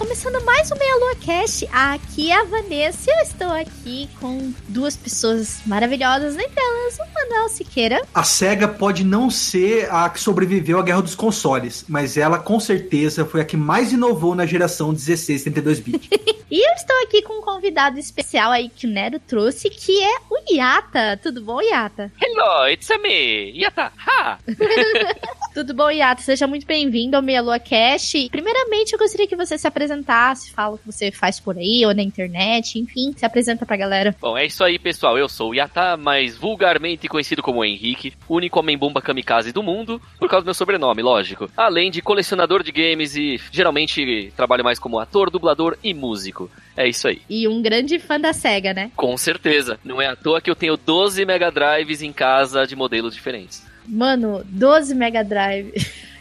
Começando mais um Meia Lua Cast. Aqui é a Vanessa eu estou aqui com duas pessoas maravilhosas, entre elas o Manuel Siqueira. A SEGA pode não ser a que sobreviveu à guerra dos consoles, mas ela com certeza foi a que mais inovou na geração 16 32 bits. E eu estou aqui com um convidado especial aí que o Nero trouxe, que é o Yata. Tudo bom, Yata? Hello, it's me, Yata. Ha! Tudo bom, Yata? Seja muito bem-vindo ao Meia Lua Cast. Primeiramente, eu gostaria que você se apresentasse, fala o que você faz por aí ou na internet, enfim, se apresenta pra galera. Bom, é isso aí, pessoal. Eu sou o Yata, mais vulgarmente conhecido como Henrique, único homem-bomba kamikaze do mundo, por causa do meu sobrenome, lógico. Além de colecionador de games e geralmente trabalho mais como ator, dublador e músico. É isso aí. E um grande fã da SEGA, né? Com certeza. Não é à toa que eu tenho 12 Mega Drives em casa de modelos diferentes. Mano, 12 Mega Drive.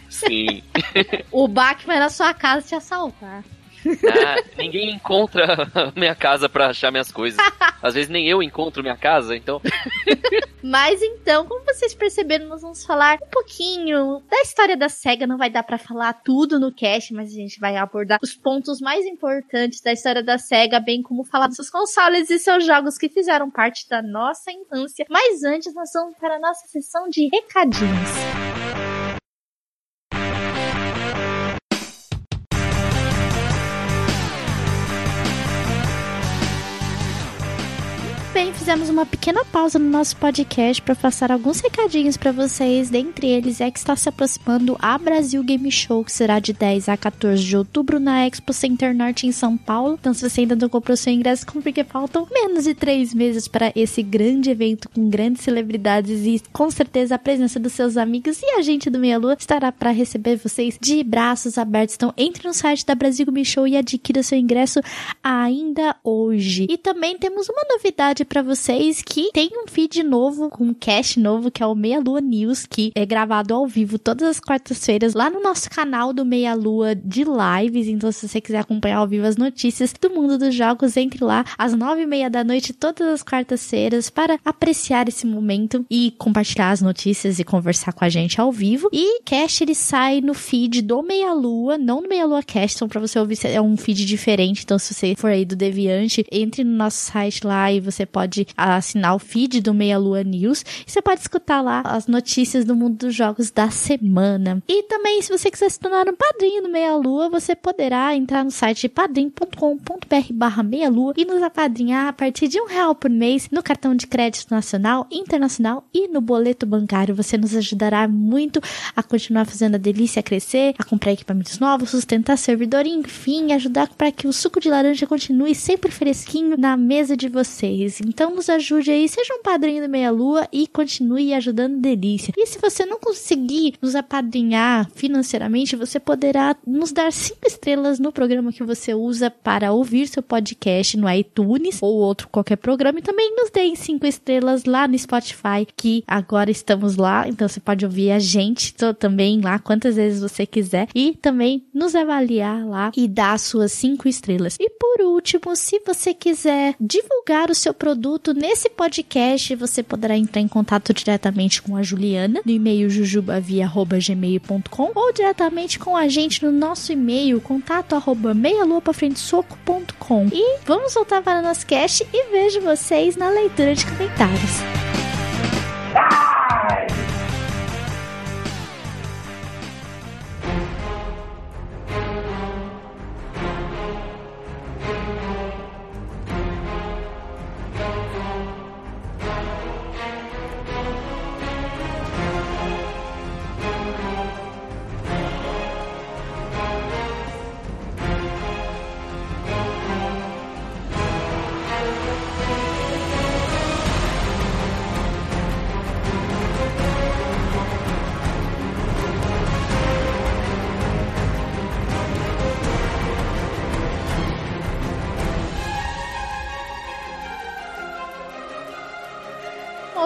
Sim. o Bach vai na sua casa te assaltar. Ah, ninguém encontra minha casa pra achar minhas coisas. Às vezes nem eu encontro minha casa, então. Mas então, como vocês perceberam, nós vamos falar um pouquinho da história da SEGA. Não vai dar pra falar tudo no cast, mas a gente vai abordar os pontos mais importantes da história da SEGA, bem como falar dos seus consoles e seus jogos que fizeram parte da nossa infância. Mas antes, nós vamos para a nossa sessão de recadinhos. Bem, fizemos uma pequena pausa no nosso podcast para passar alguns recadinhos para vocês. Dentre eles é que está se aproximando a Brasil Game Show, que será de 10 a 14 de outubro na Expo Center Norte em São Paulo. Então, se você ainda não comprou seu ingresso, compre porque faltam menos de três meses para esse grande evento com grandes celebridades e com certeza a presença dos seus amigos e a gente do Meia Lua estará para receber vocês de braços abertos. Então, entre no site da Brasil Game Show e adquira seu ingresso ainda hoje. E também temos uma novidade para vocês que tem um feed novo, um cast novo, que é o Meia Lua News, que é gravado ao vivo todas as quartas-feiras lá no nosso canal do Meia Lua de lives. Então, se você quiser acompanhar ao vivo as notícias do mundo dos jogos, entre lá às nove e meia da noite, todas as quartas-feiras, para apreciar esse momento e compartilhar as notícias e conversar com a gente ao vivo. E cast ele sai no feed do Meia Lua, não no Meia Lua Cast, então pra você ouvir é um feed diferente. Então, se você for aí do Deviante, entre no nosso site lá e você pode assinar o feed do Meia Lua News e você pode escutar lá as notícias do mundo dos jogos da semana. E também, se você quiser se tornar um padrinho do Meia Lua, você poderá entrar no site padrim.com.br barra meia lua e nos apadrinhar a partir de um real por mês no cartão de crédito nacional, internacional e no boleto bancário. Você nos ajudará muito a continuar fazendo a delícia crescer, a comprar equipamentos novos, sustentar servidor e, enfim, ajudar para que o suco de laranja continue sempre fresquinho na mesa de vocês. Então, nos ajude aí, seja um padrinho do Meia Lua e continue ajudando Delícia. E se você não conseguir nos apadrinhar financeiramente, você poderá nos dar cinco estrelas no programa que você usa para ouvir seu podcast no iTunes ou outro qualquer programa e também nos deem cinco estrelas lá no Spotify, que agora estamos lá, então você pode ouvir a gente também lá quantas vezes você quiser e também nos avaliar lá e dar suas cinco estrelas. E por último, se você quiser divulgar o seu produto nesse podcast, você poderá entrar em contato diretamente com a Juliana no e-mail jujubavia.gmail.com ou diretamente com a gente no nosso e-mail contato arroba meialuapafrentesoco.com e vamos voltar para o nosso cast e vejo vocês na leitura de comentários.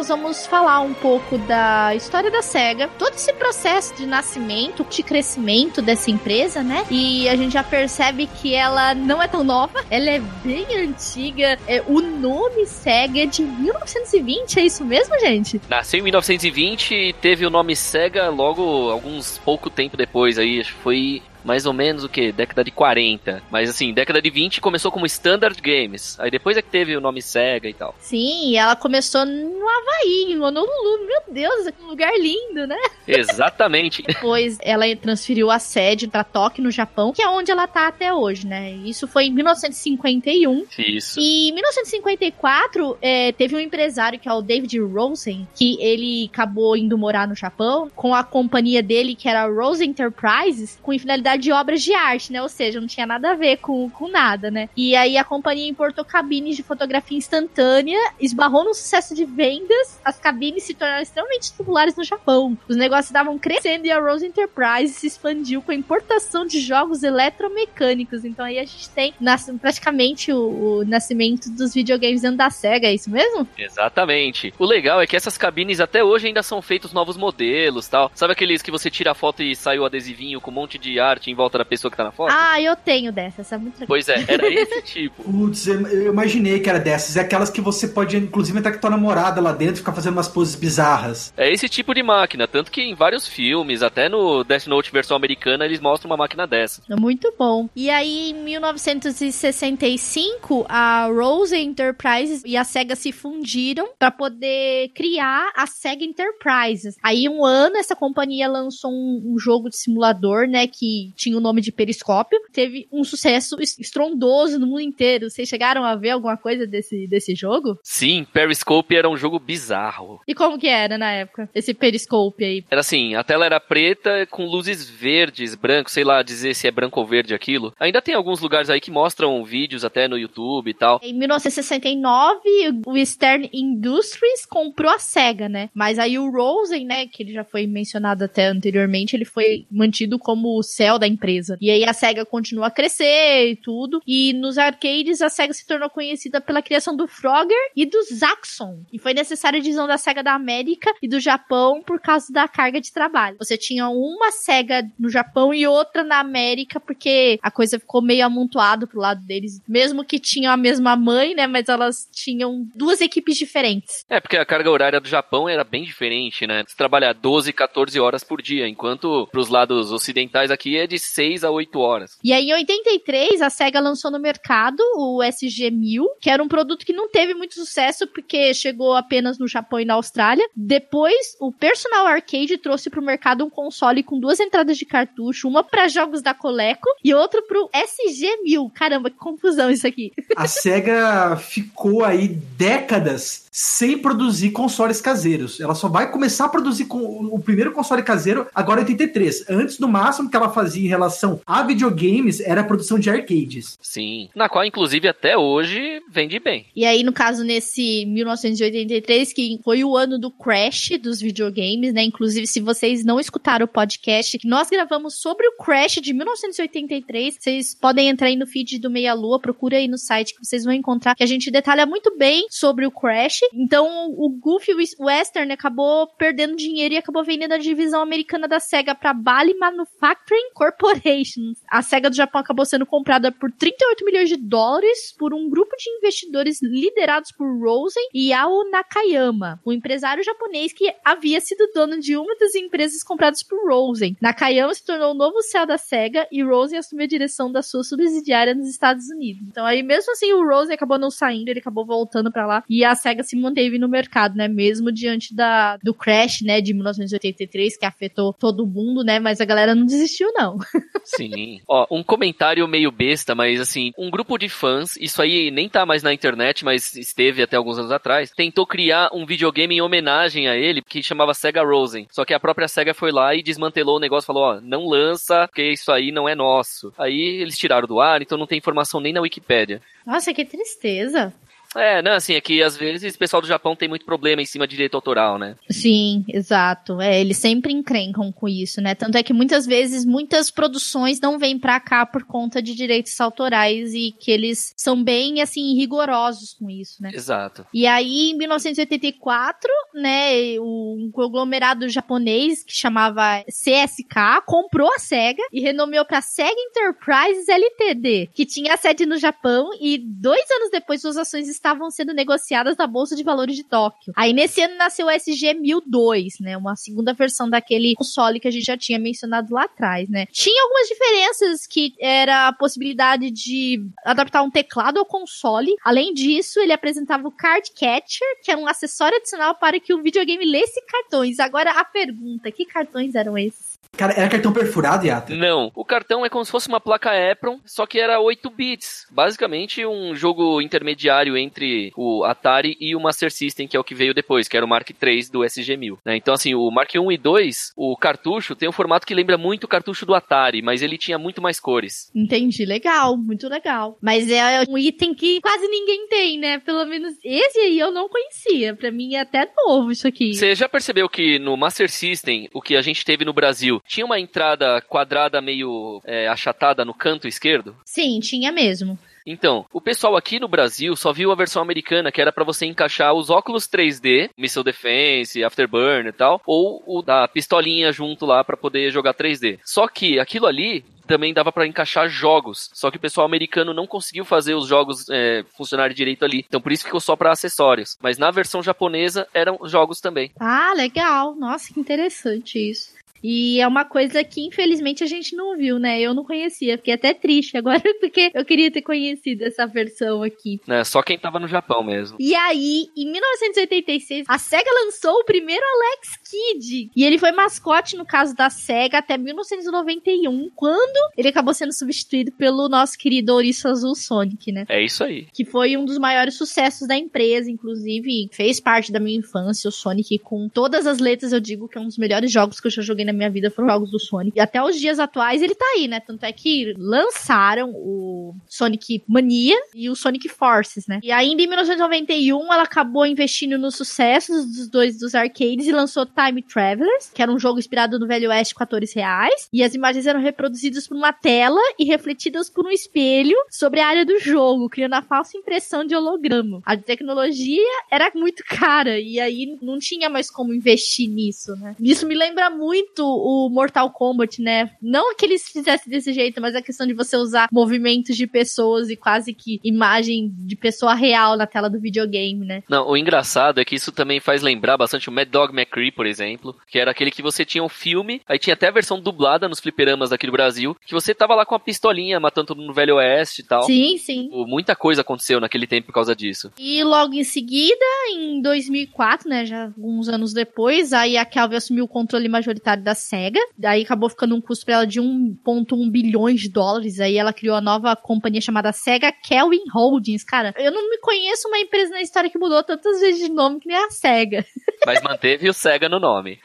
Nós vamos falar um pouco da história da SEGA, todo esse processo de nascimento, de crescimento dessa empresa, né? E a gente já percebe que ela não é tão nova, ela é bem antiga. É, o nome SEGA é de 1920, é isso mesmo, gente? Nasceu em 1920 e teve o nome SEGA logo alguns pouco tempo depois aí, foi mais ou menos o que? Década de 40. Mas assim, década de 20 começou como Standard Games. Aí depois é que teve o nome Sega e tal. Sim, ela começou no Havaí, em Honolulu. Meu Deus, que lugar lindo, né? Exatamente. depois ela transferiu a sede para Tóquio, no Japão, que é onde ela tá até hoje, né? Isso foi em 1951. Isso. E em 1954, é, teve um empresário que é o David Rosen, que ele acabou indo morar no Japão com a companhia dele, que era a Rose Enterprises, com finalidade de obras de arte, né? Ou seja, não tinha nada a ver com, com nada, né? E aí a companhia importou cabines de fotografia instantânea, esbarrou no sucesso de vendas, as cabines se tornaram extremamente populares no Japão. Os negócios estavam crescendo e a Rose Enterprise se expandiu com a importação de jogos eletromecânicos. Então aí a gente tem praticamente o, o nascimento dos videogames dentro da SEGA, é isso mesmo? Exatamente. O legal é que essas cabines até hoje ainda são feitos novos modelos tal. Sabe aqueles que você tira a foto e sai o adesivinho com um monte de arte em volta da pessoa que tá na foto? Ah, eu tenho dessas, é muito legal. Pois é, era esse tipo. Putz, eu imaginei que era dessas. É aquelas que você pode, inclusive, entrar com tua namorada lá dentro e ficar fazendo umas poses bizarras. É esse tipo de máquina, tanto que em vários filmes, até no Death Note versão americana, eles mostram uma máquina dessa. Muito bom. E aí, em 1965, a Rose Enterprises e a SEGA se fundiram para poder criar a SEGA Enterprises. Aí, um ano, essa companhia lançou um, um jogo de simulador, né, que tinha o nome de Periscópio. Teve um sucesso estrondoso no mundo inteiro. Vocês chegaram a ver alguma coisa desse, desse jogo? Sim, Periscope era um jogo bizarro. E como que era na época? Esse Periscope aí? Era assim, a tela era preta com luzes verdes, branco, sei lá dizer se é branco ou verde aquilo. Ainda tem alguns lugares aí que mostram vídeos até no YouTube e tal. Em 1969, o Stern Industries comprou a SEGA, né? Mas aí o Rosen, né, que ele já foi mencionado até anteriormente, ele foi mantido como o céu da empresa. E aí a SEGA continua a crescer e tudo. E nos arcades a SEGA se tornou conhecida pela criação do Frogger e do Zaxxon. E foi necessária a divisão da SEGA da América e do Japão por causa da carga de trabalho. Você tinha uma SEGA no Japão e outra na América porque a coisa ficou meio amontoado pro lado deles. Mesmo que tinham a mesma mãe, né? Mas elas tinham duas equipes diferentes. É, porque a carga horária do Japão era bem diferente, né? Você trabalha 12, 14 horas por dia, enquanto pros lados ocidentais aqui é de 6 a 8 horas. E aí, em 83, a SEGA lançou no mercado o SG-1000, que era um produto que não teve muito sucesso porque chegou apenas no Japão e na Austrália. Depois, o Personal Arcade trouxe pro mercado um console com duas entradas de cartucho, uma para jogos da Coleco e outra pro SG-1000. Caramba, que confusão isso aqui. A SEGA ficou aí décadas sem produzir consoles caseiros. Ela só vai começar a produzir com o primeiro console caseiro agora em 83. Antes, no máximo que ela fazia em relação a videogames era a produção de arcades. Sim, na qual inclusive até hoje vende bem. E aí, no caso, nesse 1983, que foi o ano do crash dos videogames, né? Inclusive, se vocês não escutaram o podcast, nós gravamos sobre o crash de 1983. Vocês podem entrar aí no feed do Meia Lua, procura aí no site que vocês vão encontrar, que a gente detalha muito bem sobre o crash. Então, o Goofy Western acabou perdendo dinheiro e acabou vendendo a divisão americana da SEGA para Bally Manufacturing Corporation. A SEGA do Japão acabou sendo comprada por 38 milhões de dólares por um grupo de investidores liderados por Rosen e Ao Nakayama, um empresário japonês que havia sido dono de uma das empresas compradas por Rosen. Nakayama se tornou o novo céu da SEGA e Rosen assumiu a direção da sua subsidiária nos Estados Unidos. Então aí mesmo assim o Rosen acabou não saindo, ele acabou voltando para lá e a SEGA se manteve no mercado, né, mesmo diante da do crash, né, de 1983 que afetou todo mundo, né, mas a galera não desistiu não. Sim. Ó, um comentário meio besta, mas assim, um grupo de fãs, isso aí nem tá mais na internet, mas esteve até alguns anos atrás, tentou criar um videogame em homenagem a ele, que chamava Sega Rosen. Só que a própria Sega foi lá e desmantelou o negócio, falou, ó, não lança, porque isso aí não é nosso. Aí eles tiraram do ar, então não tem informação nem na Wikipédia. Nossa, que tristeza. É, não, assim, é que às vezes o pessoal do Japão tem muito problema em cima de direito autoral, né? Sim, exato. É, eles sempre encrencam com isso, né? Tanto é que muitas vezes muitas produções não vêm pra cá por conta de direitos autorais e que eles são bem, assim, rigorosos com isso, né? Exato. E aí, em 1984, né, um conglomerado japonês que chamava CSK comprou a SEGA e renomeou pra SEGA Enterprises Ltd, que tinha sede no Japão e dois anos depois suas ações estavam sendo negociadas na Bolsa de Valores de Tóquio. Aí nesse ano nasceu o SG-1002, né, uma segunda versão daquele console que a gente já tinha mencionado lá atrás, né. Tinha algumas diferenças que era a possibilidade de adaptar um teclado ao console. Além disso, ele apresentava o Card Catcher, que era um acessório adicional para que o videogame lesse cartões. Agora a pergunta, que cartões eram esses? Cara, era cartão perfurado, Yata? Não, o cartão é como se fosse uma placa EPROM, só que era 8 bits. Basicamente um jogo intermediário entre o Atari e o Master System, que é o que veio depois, que era o Mark III do SG-1000. Né? Então, assim, o Mark I e 2, o cartucho tem um formato que lembra muito o cartucho do Atari, mas ele tinha muito mais cores. Entendi, legal, muito legal. Mas é um item que quase ninguém tem, né? Pelo menos esse aí eu não conhecia. Pra mim é até novo isso aqui. Você já percebeu que no Master System, o que a gente teve no Brasil, tinha uma entrada quadrada meio é, achatada no canto esquerdo? Sim, tinha mesmo. Então, o pessoal aqui no Brasil só viu a versão americana, que era para você encaixar os óculos 3D, Missile Defense, Afterburn e tal, ou o da pistolinha junto lá para poder jogar 3D. Só que aquilo ali também dava para encaixar jogos. Só que o pessoal americano não conseguiu fazer os jogos é, funcionarem direito ali. Então por isso ficou só para acessórios. Mas na versão japonesa eram jogos também. Ah, legal. Nossa, que interessante isso. E é uma coisa que, infelizmente, a gente não viu, né? Eu não conhecia. Fiquei até triste agora, porque eu queria ter conhecido essa versão aqui. É, só quem tava no Japão mesmo. E aí, em 1986, a SEGA lançou o primeiro Alex Kidd. E ele foi mascote, no caso da SEGA, até 1991, quando ele acabou sendo substituído pelo nosso querido Ouriço Azul Sonic, né? É isso aí. Que foi um dos maiores sucessos da empresa, inclusive fez parte da minha infância, o Sonic, com todas as letras eu digo que é um dos melhores jogos que eu já joguei na minha vida, foram jogos do Sonic. E até os dias atuais ele tá aí, né? Tanto é que lançaram o Sonic Mania e o Sonic Forces, né? E ainda em 1991 ela acabou investindo nos sucessos dos dois dos arcades e lançou Time Travelers, que era um jogo inspirado no Velho Oeste com atores reais. E as imagens eram reproduzidas por uma tela e refletidas por um espelho sobre a área do jogo, criando a falsa impressão de holograma. A tecnologia era muito cara e aí não tinha mais como investir nisso, né? Isso me lembra muito o Mortal Kombat, né? Não que eles fizessem desse jeito, mas a questão de você usar movimentos de pessoas e quase que imagem de pessoa real na tela do videogame, né? Não, o engraçado é que isso também faz lembrar bastante o Mad Dog McCree, por exemplo, que era aquele que você tinha um filme, aí tinha até a versão dublada nos fliperamas aqui do Brasil, que você tava lá com a pistolinha matando todo mundo no Velho Oeste e tal. Sim, sim. Muita coisa aconteceu naquele tempo por causa disso. E logo em seguida, em 2004, né, já alguns anos depois, aí a Kelvin assumiu o controle majoritário da SEGA, daí acabou ficando um custo pra ela de 1.1 bilhões de dólares, aí ela criou a nova companhia chamada SEGA Kelvin Holdings. Cara, eu não me conheço uma empresa na história que mudou tantas vezes de nome que nem a SEGA. Mas manteve o Sega no nome.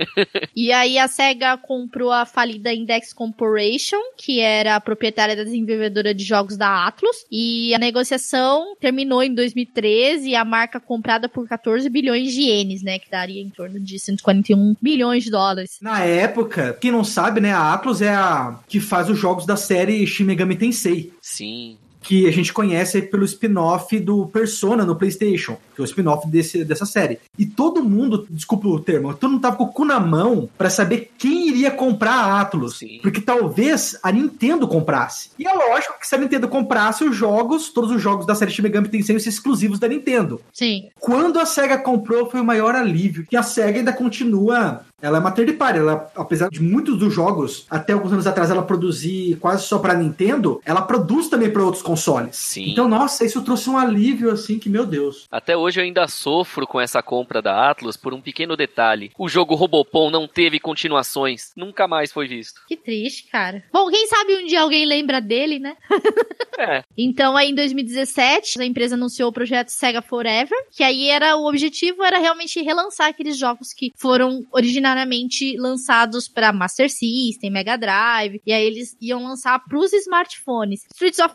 e aí a SEGA comprou a falida Index Corporation, que era a proprietária da desenvolvedora de jogos da Atlus, e a negociação terminou em 2013 e a marca comprada por 14 bilhões de ienes, né, que daria em torno de 141 bilhões de dólares. Na época, quem não sabe, né, a Atlus é a que faz os jogos da série Shin Megami Tensei. Sim. Que a gente conhece pelo spin-off do Persona no PlayStation, que é o spin-off dessa série. E todo mundo, desculpa o termo, todo mundo tava com o cu na mão para saber quem iria comprar a Atlus. Sim. Porque talvez a Nintendo comprasse. E é lógico que se a Nintendo comprasse os jogos, todos os jogos da série Shin Megami Tensei ser exclusivos da Nintendo. Sim. Quando a SEGA comprou, foi o maior alívio. Que a SEGA ainda continua. Ela é uma third party. Ela, apesar de muitos dos jogos, até alguns anos atrás, ela produzir quase só pra Nintendo, ela produz também para outros consoles. Sim. Então, nossa, isso trouxe um alívio, assim, que, meu Deus. Até hoje eu ainda sofro com essa compra da Atlus por um pequeno detalhe. O jogo Robopon não teve continuações. Nunca mais foi visto. Que triste, cara. Bom, quem sabe um dia alguém lembra dele, né? É. Então, aí em 2017, a empresa anunciou o projeto Sega Forever, que aí era o objetivo era realmente relançar aqueles jogos que foram originariamente lançados para Master System, Mega Drive, e aí eles iam lançar para os smartphones. Streets of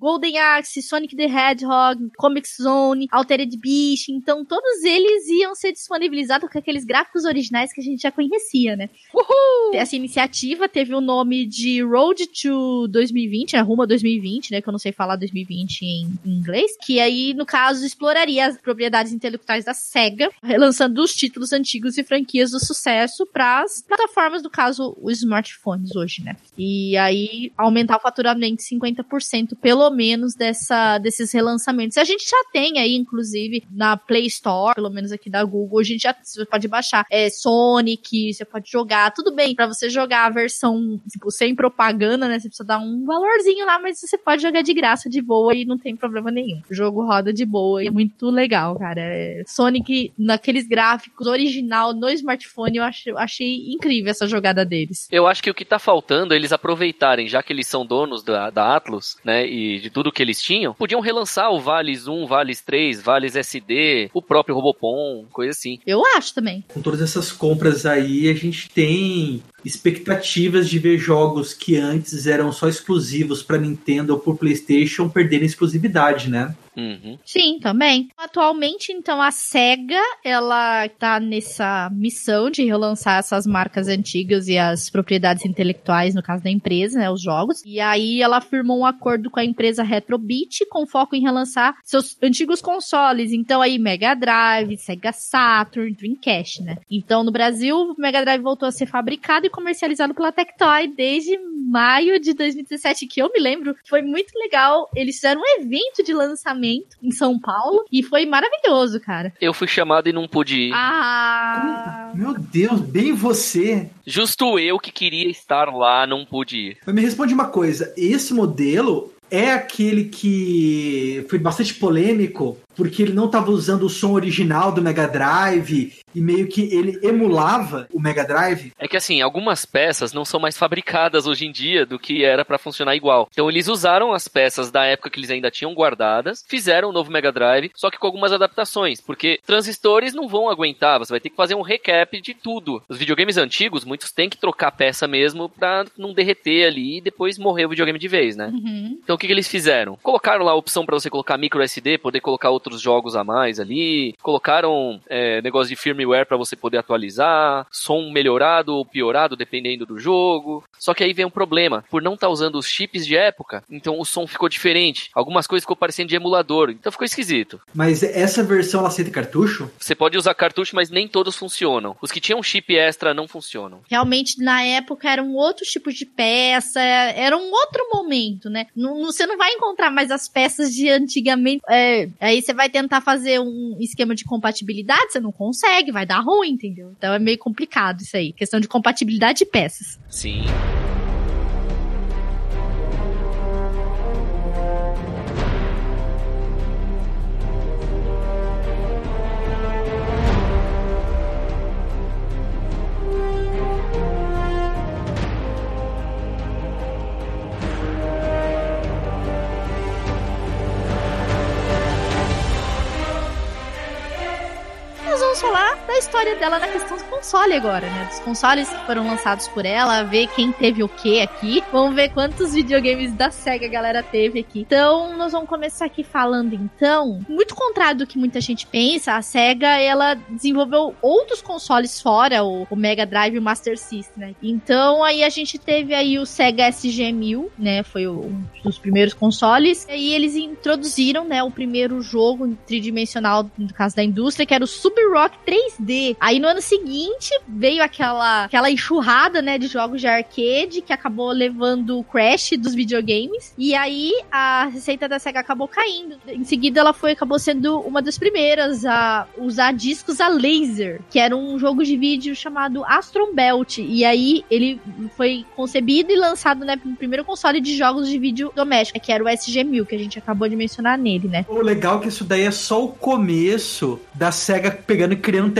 Golden Axe, Sonic the Hedgehog, Comic Zone, Altered Beast. Então, todos eles iam ser disponibilizados com aqueles gráficos originais que a gente já conhecia, né? Uhul! Essa iniciativa teve o nome de Road to 2020, né? Rumo a 2020, né? Que eu não sei falar 2020 em, em inglês. Que aí, no caso, exploraria as propriedades intelectuais da SEGA, relançando os títulos antigos e franquias do sucesso para as plataformas, no caso, os smartphones hoje, né? E aí aumentar o faturamento 50% pelo menos dessa, desses relançamentos. A gente já tem aí, inclusive, na Play Store, pelo menos aqui da Google, a gente já você pode baixar é, Sonic, você pode jogar, tudo bem, para você jogar a versão, tipo, sem propaganda, né? Você precisa dar um valorzinho lá, mas você pode jogar de graça, de boa e não tem problema nenhum. O jogo roda de boa e é muito legal, cara. É, Sonic, naqueles gráficos original no smartphone, eu achei, achei incrível essa jogada deles. Eu acho que o que tá faltando é eles aproveitarem, já que eles são donos da, da Atlus, né, e de tudo que eles tinham, podiam relançar o Vales 1, Vales 3, Vales SD, o próprio Robopon, coisa assim. Eu acho também. Com todas essas compras aí, a gente tem expectativas de ver jogos que antes eram só exclusivos para Nintendo ou por PlayStation perderem exclusividade, né? Uhum. Sim, também. Atualmente, então, a SEGA, ela tá nessa missão de relançar essas marcas antigas e as propriedades intelectuais, no caso da empresa, né, os jogos. E aí ela firmou um acordo com a empresa Retrobit com foco em relançar seus antigos consoles. Então aí Mega Drive, Sega Saturn, Dreamcast, né? Então no Brasil, o Mega Drive voltou a ser fabricado e comercializado pela Tectoy desde maio de 2017, que eu me lembro, foi muito legal. Eles fizeram um evento de lançamento em São Paulo e foi maravilhoso, cara. Eu fui chamado e não pude ir. Ah! Meu Deus, bem você. Justo eu que queria estar lá, não pude ir. Mas me responde uma coisa, esse modelo é aquele que foi bastante polêmico porque ele não estava usando o som original do Mega Drive e meio que ele emulava o Mega Drive. É que assim, algumas peças não são mais fabricadas hoje em dia do que era para funcionar igual. Então eles usaram as peças da época que eles ainda tinham guardadas, fizeram um novo Mega Drive, só que com algumas adaptações, porque transistores não vão aguentar, você vai ter que fazer um recap de tudo. Os videogames antigos, muitos têm que trocar peça mesmo pra não derreter ali e depois morrer o videogame de vez, né? Uhum. Então o que, que eles fizeram? Colocaram lá a opção para você colocar micro SD, poder colocar outros jogos a mais ali, colocaram é, negócio de firmware para você poder atualizar, som melhorado ou piorado dependendo do jogo. Só que aí vem um problema, por não estar tá usando os chips de época, então o som ficou diferente. Algumas coisas ficou parecendo de emulador, então ficou esquisito. Mas essa versão ela aceita cartucho? Você pode usar cartucho, mas nem todos funcionam. Os que tinham chip extra não funcionam. Realmente, na época, era um outro tipo de peça, era um outro momento, né? Não, você não vai encontrar mais as peças de antigamente. É, aí você vai tentar fazer um esquema de compatibilidade, você não consegue, vai dar ruim, entendeu? Então é meio complicado isso aí. Questão de compatibilidade de peças. Sim. História dela na questão do console agora, né? Dos consoles que foram lançados por ela, ver quem teve o que aqui. Vamos ver quantos videogames da SEGA a galera teve aqui. Então, nós vamos começar aqui falando então, muito contrário do que muita gente pensa, a SEGA ela desenvolveu outros consoles fora o, o Mega Drive e o Master System, né? Então, aí a gente teve aí o Sega SG-1000, né? Foi o, um dos primeiros consoles. E aí eles introduziram, né, o primeiro jogo tridimensional, no caso da indústria, que era o Super Rock 3D. Aí no ano seguinte veio aquela, aquela enxurrada, né, de jogos de arcade que acabou levando o crash dos videogames. E aí a receita da SEGA acabou caindo. Em seguida ela foi acabou sendo uma das primeiras a usar discos a laser, que era um jogo de vídeo chamado Astron Belt. E aí ele foi concebido e lançado, né, no primeiro console de jogos de vídeo doméstico, que era o SG-1000, que a gente acabou de mencionar nele, né? O legal é que isso daí é só o começo da SEGA pegando e criando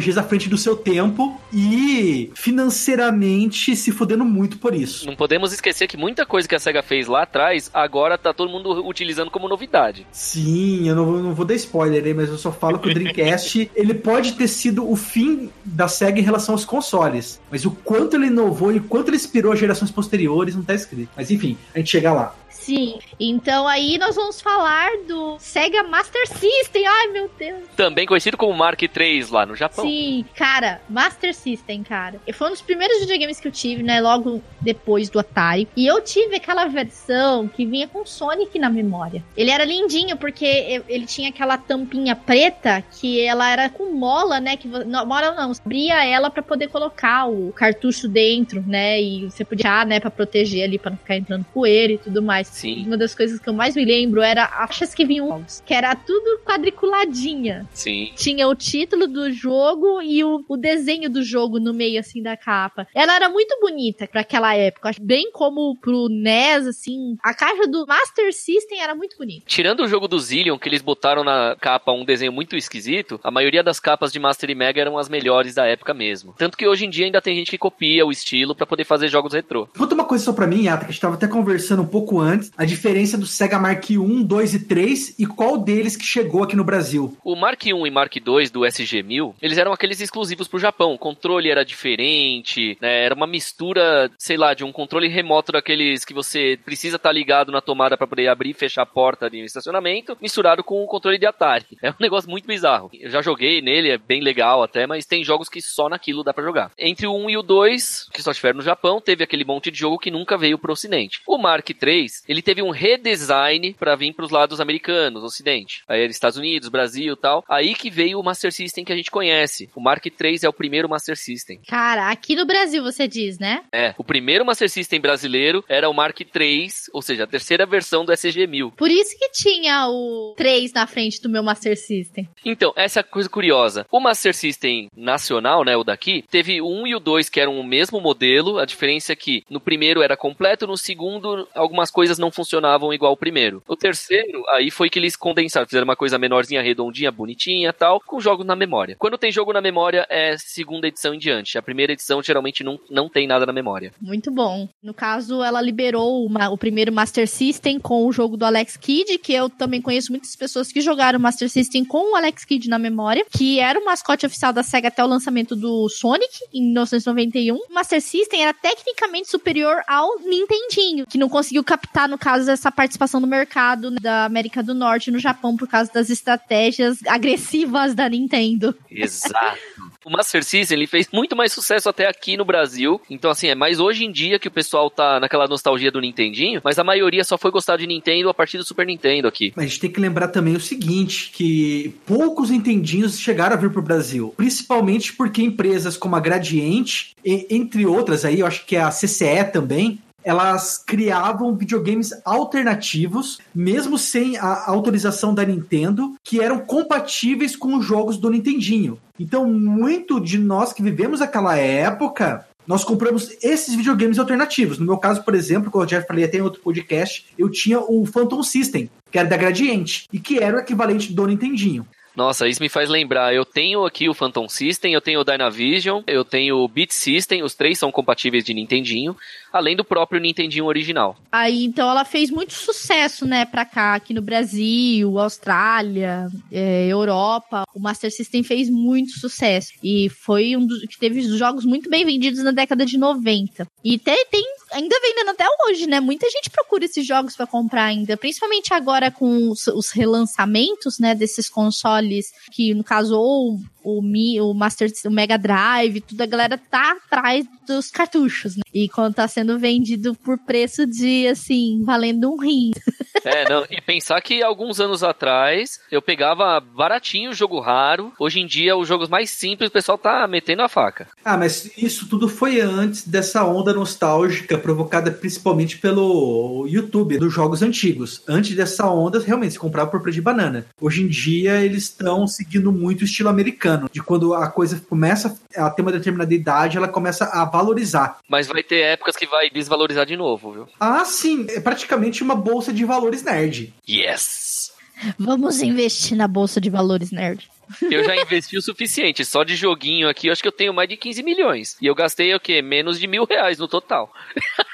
tecnologias à frente do seu tempo e financeiramente se fudendo muito por isso. Não podemos esquecer que muita coisa que a SEGA fez lá atrás, agora tá todo mundo utilizando como novidade. Sim, eu não, não vou dar spoiler aí, mas eu só falo que o Dreamcast ele pode ter sido o fim da SEGA em relação aos consoles, mas o quanto ele inovou e o quanto ele inspirou gerações posteriores não tá escrito. Mas enfim, a gente chega lá. Sim. Então aí nós vamos falar do Sega Master System. Ai, meu Deus. Também conhecido como Mark III lá no Japão. Sim, cara, Master System, cara. Foi um dos primeiros videogames que eu tive, né? Logo depois do Atari. E eu tive aquela versão que vinha com Sonic na memória. Ele era lindinho porque ele tinha aquela tampinha preta que ela era com mola, né? Que não, mola não, abria ela para poder colocar o cartucho dentro, né? E você podia, né, para proteger ali para não ficar entrando poeira e tudo mais. Sim. Uma das coisas que eu mais me lembro era achas que vinham, que era tudo quadriculadinha. Sim. Tinha o título do jogo e o, o desenho do jogo no meio assim da capa. Ela era muito bonita para aquela época, bem como pro NES assim. A caixa do Master System era muito bonita. Tirando o jogo do Zillion que eles botaram na capa um desenho muito esquisito, a maioria das capas de Master e Mega eram as melhores da época mesmo. Tanto que hoje em dia ainda tem gente que copia o estilo para poder fazer jogos retrô. Conta uma coisa só pra mim, Yata, que a gente tava até conversando um pouco antes, a diferença do Sega Mark 1, 2 e 3 e qual deles que chegou aqui no Brasil. O Mark 1 e Mark 2 do SG-1000, eles eram aqueles exclusivos pro Japão. O controle era diferente, né? Era uma mistura, sei lá, de um controle remoto daqueles que você precisa estar tá ligado na tomada para poder abrir e fechar a porta de um estacionamento, misturado com o controle de Atari. É um negócio muito bizarro. Eu já joguei nele, é bem legal até, mas tem jogos que só naquilo dá para jogar. Entre o 1 e o 2, que só tiveram no Japão, teve aquele monte de jogo que nunca veio pro ocidente. O Mark 3, ele teve um redesign para vir pros lados americanos, ocidente. Aí era Estados Unidos, Brasil, tal. Aí que veio o Master System que a gente conhece. O Mark 3 é o primeiro Master System. Cara, aqui no Brasil você diz, né? É, o primeiro Master System brasileiro era o Mark 3, ou seja, a terceira versão do SG-1000. Por isso que tinha o 3 na frente do meu Master System. Então, essa é a coisa curiosa. O Master System nacional, né, o daqui, teve o 1 e o 2 que eram o mesmo modelo, a diferença é que no primeiro era completo, no segundo algumas coisas não funcionavam igual o primeiro. O terceiro, aí foi que eles condensaram, fizeram uma coisa menorzinha, redondinha, bonitinha tal, com jogos na memória. Quando tem jogo na memória, é segunda edição em diante. A primeira edição geralmente não, não tem nada na memória. Muito bom. No caso, ela liberou uma, o primeiro Master System com o jogo do Alex Kidd, que eu também conheço muitas pessoas que jogaram Master System com o Alex Kidd na memória, que era o mascote oficial da SEGA até o lançamento do Sonic, em 1991. O Master System era tecnicamente superior ao Nintendinho, que não conseguiu captar, no caso, essa participação no mercado da América do Norte e no Japão por causa das estratégias agressivas da Nintendo. Exato. O Master System ele fez muito mais sucesso até aqui no Brasil. Então, assim, é mais hoje em dia que o pessoal tá naquela nostalgia do Nintendinho, mas a maioria só foi gostar de Nintendo a partir do Super Nintendo aqui. Mas a gente tem que lembrar também o seguinte: que poucos Nintendinhos chegaram a vir pro Brasil. Principalmente porque empresas como a Gradiente, entre outras aí, eu acho que é a CCE também, elas criavam videogames alternativos, mesmo sem a autorização da Nintendo, que eram compatíveis com os jogos do Nintendinho. Então, muito de nós que vivemos aquela época, nós compramos esses videogames alternativos. No meu caso, por exemplo, como eu já falei até em outro podcast, eu tinha o Phantom System, que era da Gradiente, e que era o equivalente do Nintendinho. Nossa, isso me faz lembrar. Eu tenho aqui o Phantom System, eu tenho o Dynavision, eu tenho o Beat System, os três são compatíveis de Nintendinho, além do próprio Nintendinho original. Aí, então, ela fez muito sucesso, né, pra cá, aqui no Brasil, Austrália, é, Europa. O Master System fez muito sucesso. E foi um dos que teve jogos muito bem vendidos na década de 90. E tem, tem ainda vendendo até hoje, né? Muita gente procura esses jogos para comprar ainda, principalmente agora com os, os relançamentos, né, desses consoles que no caso ou o, Mi, o Master o Mega Drive, tudo a galera tá atrás dos cartuchos, né? E quando tá sendo vendido por preço de assim, valendo um rim. É, não, e pensar que alguns anos atrás eu pegava baratinho o jogo raro, hoje em dia os jogos mais simples o pessoal tá metendo a faca. Ah, mas isso tudo foi antes dessa onda nostálgica provocada principalmente pelo YouTube, dos jogos antigos. Antes dessa onda, realmente se comprava por preço de banana. Hoje em dia eles estão seguindo muito o estilo americano, de quando a coisa começa a ter uma determinada idade, ela começa a valorizar. Mas vai ter épocas que vai desvalorizar de novo, viu? Ah, sim, é praticamente uma bolsa de valores nerd. Yes. Vamos investir na bolsa de valores nerd. Eu já investi o suficiente. Só de joguinho aqui, eu acho que eu tenho mais de 15 milhões. E eu gastei o quê? Menos de mil reais no total.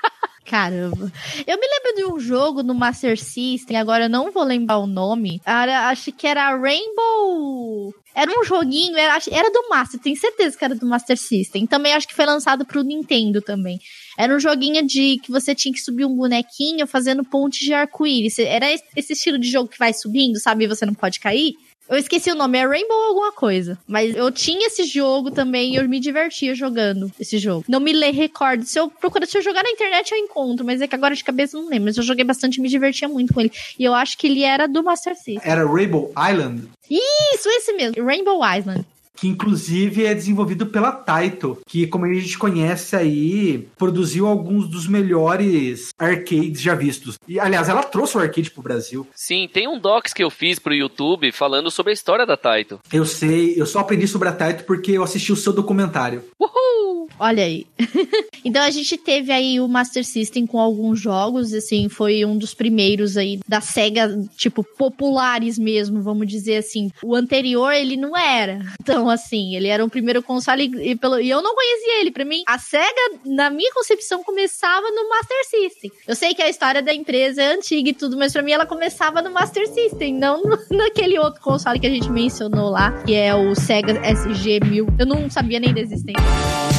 Caramba. Eu me lembro de um jogo no Master System, agora eu não vou lembrar o nome. Era, acho que era Rainbow. Era um joguinho, era, era do Master, tenho certeza que era do Master System. Também acho que foi lançado pro Nintendo também. Era um joguinho de que você tinha que subir um bonequinho fazendo pontes de arco-íris. Era esse estilo de jogo que vai subindo, sabe? E você não pode cair. Eu esqueci o nome, é Rainbow alguma coisa. Mas eu tinha esse jogo também e eu me divertia jogando esse jogo. Não me lê recordo. Se eu procurar, se eu jogar na internet, eu encontro. Mas é que agora de cabeça eu não lembro. Mas eu joguei bastante e me divertia muito com ele. E eu acho que ele era do Master System. Era Rainbow Island? Isso, esse mesmo. Rainbow Island que inclusive é desenvolvido pela Taito, que como a gente conhece aí, produziu alguns dos melhores arcades já vistos. E aliás, ela trouxe o arcade pro Brasil. Sim, tem um docs que eu fiz pro YouTube falando sobre a história da Taito. Eu sei, eu só aprendi sobre a Taito porque eu assisti o seu documentário. Uhul! Olha aí. então a gente teve aí o Master System com alguns jogos, assim, foi um dos primeiros aí da Sega, tipo, populares mesmo, vamos dizer assim. O anterior ele não era. Então assim. Ele era o primeiro console e, pelo, e eu não conhecia ele. Para mim, a SEGA, na minha concepção, começava no Master System. Eu sei que a história da empresa é antiga e tudo, mas para mim ela começava no Master System, não no, naquele outro console que a gente mencionou lá, que é o Sega SG-1000. Eu não sabia nem da existência.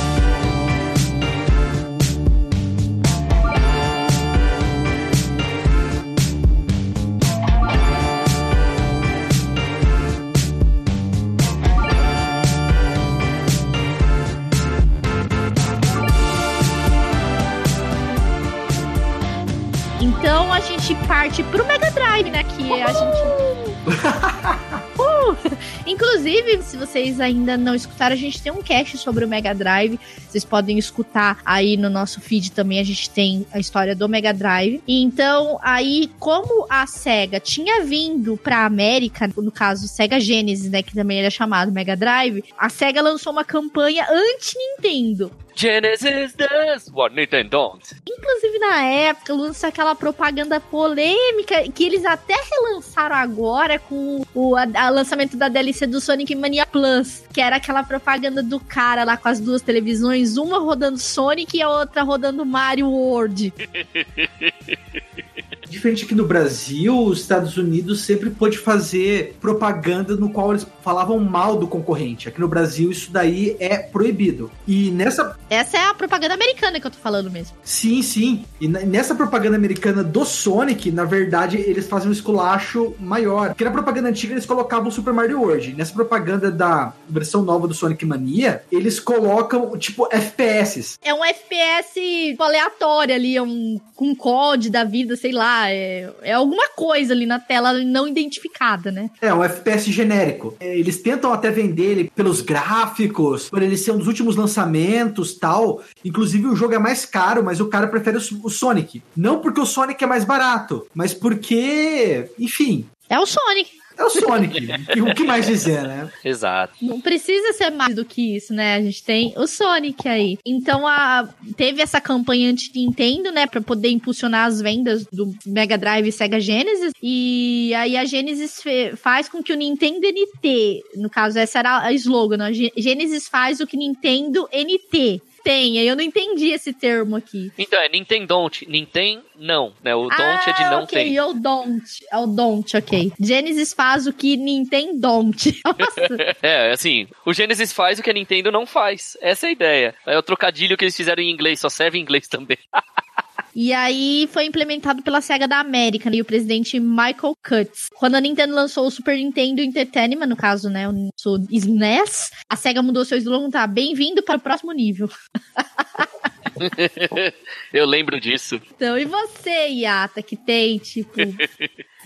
Gente parte pro Mega Drive, né? Que a gente. uh! Inclusive, se vocês ainda não escutaram, a gente tem um cast sobre o Mega Drive. Vocês podem escutar aí no nosso feed também. A gente tem a história do Mega Drive. Então, aí, como a SEGA tinha vindo pra América, no caso Sega Genesis, né? Que também era chamado Mega Drive, a SEGA lançou uma campanha anti-Nintendo. Genesis does what Nintendo don't. Inclusive, na época, lançou aquela propaganda polêmica que eles até relançaram agora com o a, a lançamento da DLC do Sonic Mania Plus, que era aquela propaganda do cara lá com as duas televisões, uma rodando Sonic e a outra rodando Mario World. Diferente aqui no Brasil, os Estados Unidos sempre pôde fazer propaganda no qual eles falavam mal do concorrente. Aqui no Brasil, isso daí é proibido. E nessa. Essa é a propaganda americana que eu tô falando mesmo. Sim, sim. E nessa propaganda americana do Sonic, na verdade, eles fazem um esculacho maior. Porque na propaganda antiga eles colocavam o Super Mario World. Nessa propaganda da versão nova do Sonic Mania, eles colocam, tipo, FPS. É um FPS aleatório ali, é um, um COD da vida, sei lá é, é alguma coisa ali na tela não identificada, né? É, um FPS genérico. É, eles tentam até vender ele pelos gráficos, por ele ser um dos últimos lançamentos tal. Inclusive, o jogo é mais caro, mas o cara prefere o Sonic. Não porque o Sonic é mais barato, mas porque, enfim. É o Sonic. É o Sonic. o que mais dizer, né? Exato. Não precisa ser mais do que isso, né? A gente tem o Sonic aí. Então a teve essa campanha anti-Nintendo, né, para poder impulsionar as vendas do Mega Drive e Sega Genesis. E aí a Genesis faz com que o Nintendo NT, no caso essa era a slogan, né? Genesis faz o que Nintendo NT tem. Eu não entendi esse termo aqui. Então, é Nintendon't. Nintendo não, né? O don't ah, é de não okay. tem. Ok, o don't. É o don't, ok. Genesis faz o que Nintendo don't. é, assim, o Genesis faz o que a Nintendo não faz. Essa é a ideia. É o trocadilho que eles fizeram em inglês, só serve em inglês também. E aí foi implementado pela SEGA da América né, e o presidente Michael Cutts. Quando a Nintendo lançou o Super Nintendo Entertainment, no caso, né, o SNES, a SEGA mudou seu slogan, tá? Bem-vindo para o próximo nível. Eu lembro disso. Então, e você, Yata, que tem, tipo,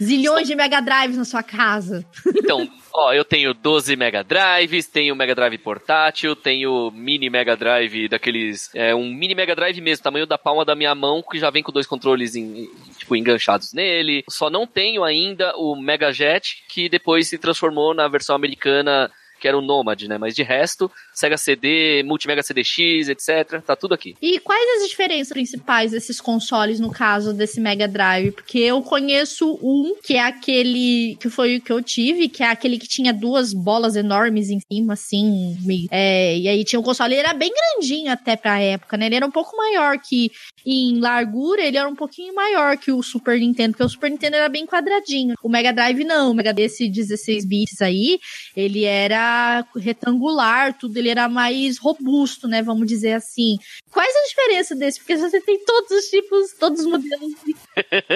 zilhões de Mega Drives na sua casa? Então, ó, eu tenho 12 Mega Drives, tenho Mega Drive portátil, tenho mini Mega Drive daqueles. É, um mini Mega Drive mesmo, tamanho da palma da minha mão, que já vem com dois controles em, tipo, enganchados nele. Só não tenho ainda o Mega Jet, que depois se transformou na versão americana que era o Nomad, né? Mas de resto, Sega CD, Multimega CDX, etc. Tá tudo aqui. E quais as diferenças principais desses consoles, no caso desse Mega Drive? Porque eu conheço um, que é aquele que foi o que eu tive, que é aquele que tinha duas bolas enormes em cima, assim. É, e aí tinha um console, ele era bem grandinho até pra época, né? Ele era um pouco maior que em largura, ele era um pouquinho maior que o Super Nintendo, porque o Super Nintendo era bem quadradinho. O Mega Drive não, o Mega desse 16 bits aí, ele era retangular, tudo, ele era mais robusto, né? Vamos dizer assim. Quais a diferença desse? Porque você tem todos os tipos, todos os modelos.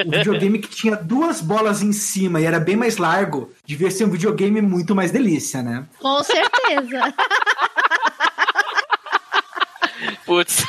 o videogame que tinha duas bolas em cima e era bem mais largo, devia ser um videogame muito mais delícia, né? Com certeza. Putz.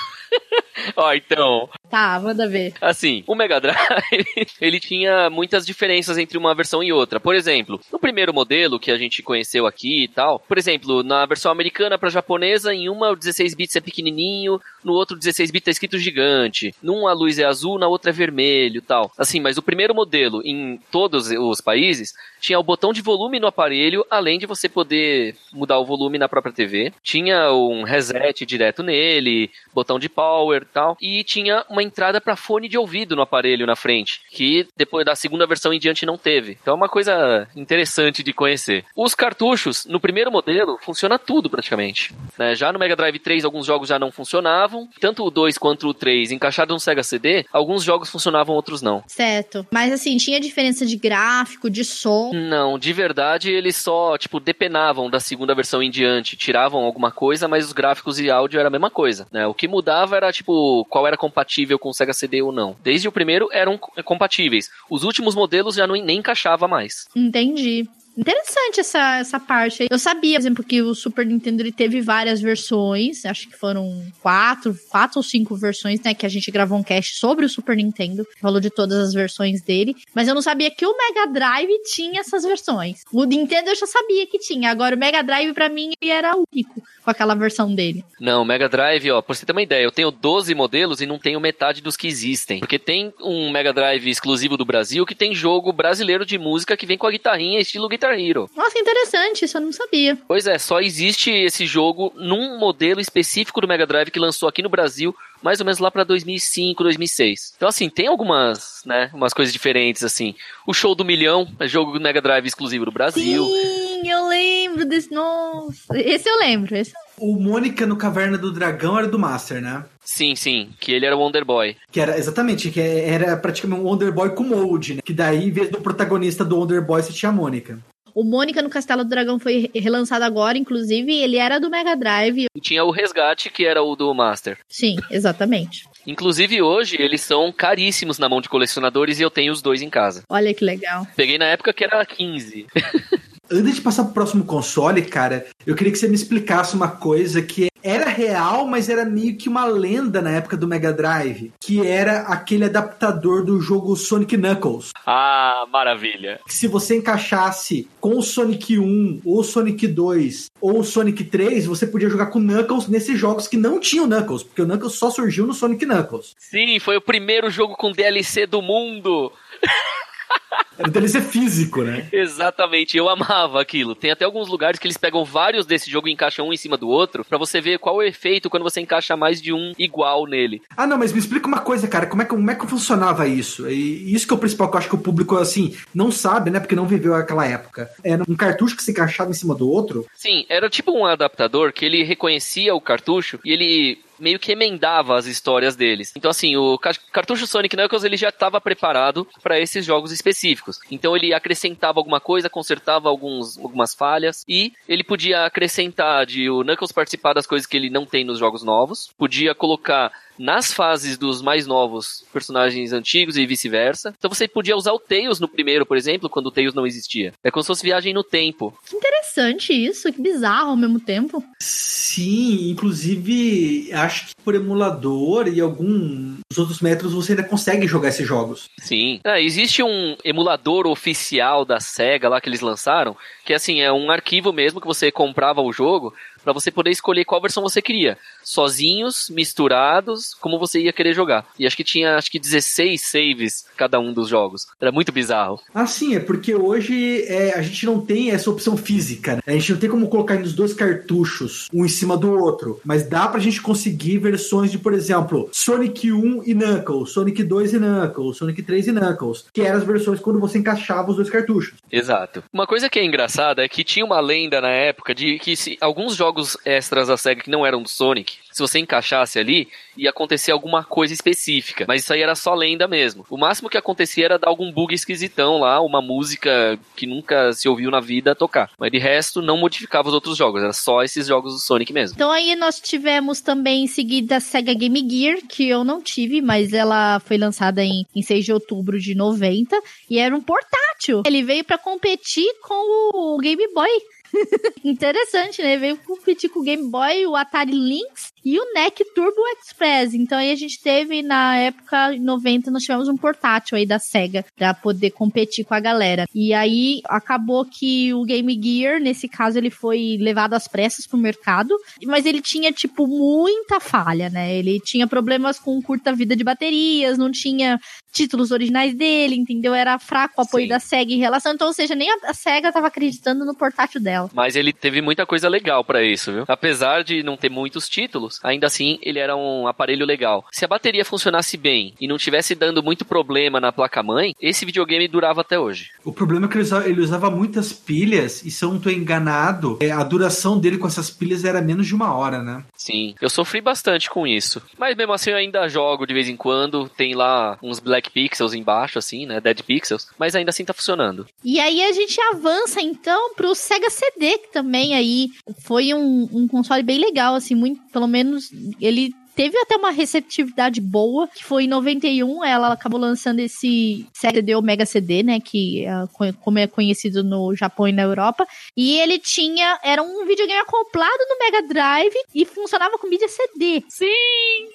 Ó, então. Tá, manda ver. Assim, o Mega Drive, ele tinha muitas diferenças entre uma versão e outra. Por exemplo, no primeiro modelo que a gente conheceu aqui e tal, por exemplo, na versão americana para japonesa, em uma o 16 bits é pequenininho, no outro 16 bits tá escrito gigante. Num a luz é azul, na outra é vermelho, tal. Assim, mas o primeiro modelo em todos os países tinha o botão de volume no aparelho, além de você poder mudar o volume na própria TV. Tinha um reset direto nele, botão de power, tal, e tinha uma entrada para fone de ouvido no aparelho na frente, que depois da segunda versão em diante não teve. Então é uma coisa interessante de conhecer. Os cartuchos, no primeiro modelo, funciona tudo praticamente. Né? Já no Mega Drive 3, alguns jogos já não funcionavam, tanto o 2 quanto o 3 encaixado no Sega CD, alguns jogos funcionavam, outros não. Certo. Mas assim, tinha diferença de gráfico, de som? Não, de verdade eles só, tipo, depenavam da segunda versão em diante, tiravam alguma coisa, mas os gráficos e áudio era a mesma coisa, né? O que mudava era, tipo, qual era compatível com o Sega CD ou não. Desde o primeiro eram compatíveis. Os últimos modelos já não, nem encaixava mais. Entendi. Interessante essa, essa parte aí. Eu sabia, por exemplo, que o Super Nintendo ele teve várias versões, acho que foram quatro, quatro ou cinco versões, né? Que a gente gravou um cast sobre o Super Nintendo, falou de todas as versões dele, mas eu não sabia que o Mega Drive tinha essas versões. O Nintendo eu já sabia que tinha, agora o Mega Drive para mim ele era único com aquela versão dele. Não, o Mega Drive, ó, pra você ter uma ideia, eu tenho 12 modelos e não tenho metade dos que existem. Porque tem um Mega Drive exclusivo do Brasil que tem jogo brasileiro de música que vem com a guitarrinha estilo Guitar Guitar Hero. Nossa, interessante, isso eu não sabia. Pois é, só existe esse jogo num modelo específico do Mega Drive que lançou aqui no Brasil, mais ou menos lá para 2005, 2006. Então assim, tem algumas, né, umas coisas diferentes assim. O Show do Milhão é jogo do Mega Drive exclusivo do Brasil. Sim, eu lembro desse, nossa, esse eu lembro, esse o Mônica no Caverna do Dragão era do Master, né? Sim, sim, que ele era o Wonder Boy. Que era, exatamente, que era praticamente um Wonder Boy com molde, né? Que daí, em vez do protagonista do Wonder Boy, você tinha a Mônica. O Mônica no Castelo do Dragão foi relançado agora, inclusive, ele era do Mega Drive. E tinha o Resgate, que era o do Master. Sim, exatamente. Inclusive hoje eles são caríssimos na mão de colecionadores e eu tenho os dois em casa. Olha que legal. Peguei na época que era 15. Antes de passar pro próximo console, cara, eu queria que você me explicasse uma coisa que era real, mas era meio que uma lenda na época do Mega Drive, que era aquele adaptador do jogo Sonic Knuckles. Ah, maravilha. Que se você encaixasse com o Sonic 1, ou Sonic 2, ou Sonic 3, você podia jogar com Knuckles nesses jogos que não tinham Knuckles, porque o Knuckles só surgiu no Sonic Knuckles. Sim, foi o primeiro jogo com DLC do mundo. Era DLC físico, né? Exatamente, eu amava aquilo. Tem até alguns lugares que eles pegam vários desse jogo e encaixam um em cima do outro, para você ver qual é o efeito quando você encaixa mais de um igual nele. Ah, não, mas me explica uma coisa, cara, como é que, como é que funcionava isso? E isso que é o principal que eu acho que o público, assim, não sabe, né, porque não viveu aquela época. Era um cartucho que se encaixava em cima do outro? Sim, era tipo um adaptador que ele reconhecia o cartucho e ele meio que emendava as histórias deles. Então, assim, o cartucho Sonic Knuckles ele já estava preparado para esses jogos específicos. Então, ele acrescentava alguma coisa, consertava alguns, algumas falhas e ele podia acrescentar de o Knuckles participar das coisas que ele não tem nos jogos novos, podia colocar nas fases dos mais novos personagens antigos e vice-versa. Então você podia usar o Tails no primeiro, por exemplo, quando o Tails não existia. É como se fosse viagem no tempo. Que interessante isso, que bizarro ao mesmo tempo. Sim, inclusive acho que por emulador e alguns outros métodos você ainda consegue jogar esses jogos. Sim. É, existe um emulador oficial da SEGA lá que eles lançaram, que assim, é um arquivo mesmo que você comprava o jogo, para você poder escolher qual versão você queria, sozinhos, misturados, como você ia querer jogar. E acho que tinha acho que 16 saves cada um dos jogos. Era muito bizarro. Ah, sim, é porque hoje é, a gente não tem essa opção física. Né? A gente não tem como colocar nos dois cartuchos, um em cima do outro. Mas dá pra gente conseguir versões de, por exemplo, Sonic 1 e Knuckles, Sonic 2 e Knuckles, Sonic 3 e Knuckles, que eram as versões quando você encaixava os dois cartuchos. Exato. Uma coisa que é engraçada é que tinha uma lenda na época de que se alguns jogos extras da SEGA que não eram do Sonic, se você encaixasse ali, ia acontecer alguma coisa específica. Mas isso aí era só lenda mesmo. O máximo que acontecia era dar algum bug esquisitão lá, uma música que nunca se ouviu na vida tocar. Mas de resto, não modificava os outros jogos, era só esses jogos do Sonic mesmo. Então aí nós tivemos também em seguida a Sega Game Gear, que eu não tive, mas ela foi lançada em, em 6 de outubro de 90 e era um portátil. Ele veio para competir com o Game Boy. Interessante, né? Veio competir com o Game Boy, o Atari Lynx e o NEC Turbo Express. Então aí a gente teve, na época 90, nós tivemos um portátil aí da SEGA pra poder competir com a galera. E aí acabou que o Game Gear, nesse caso, ele foi levado às pressas pro mercado, mas ele tinha, tipo, muita falha, né? Ele tinha problemas com curta vida de baterias, não tinha títulos originais dele, entendeu? Era fraco o apoio Sim. da SEGA em relação, então, ou seja, nem a SEGA tava acreditando no portátil dela. Mas ele teve muita coisa legal para isso, viu? Apesar de não ter muitos títulos, ainda assim ele era um aparelho legal. Se a bateria funcionasse bem e não tivesse dando muito problema na placa-mãe, esse videogame durava até hoje. O problema é que ele usava, ele usava muitas pilhas e se eu não tô enganado, é, a duração dele com essas pilhas era menos de uma hora, né? Sim, eu sofri bastante com isso. Mas mesmo assim eu ainda jogo de vez em quando, tem lá uns black pixels embaixo, assim, né? Dead pixels, mas ainda assim tá funcionando. E aí a gente avança então pro Sega CD, que também aí foi um, um console bem legal, assim, muito, pelo menos menos ele teve até uma receptividade boa, que foi em 91, ela acabou lançando esse CD Omega CD, né, que é, como é conhecido no Japão e na Europa, e ele tinha, era um videogame acoplado no Mega Drive e funcionava com mídia CD. Sim!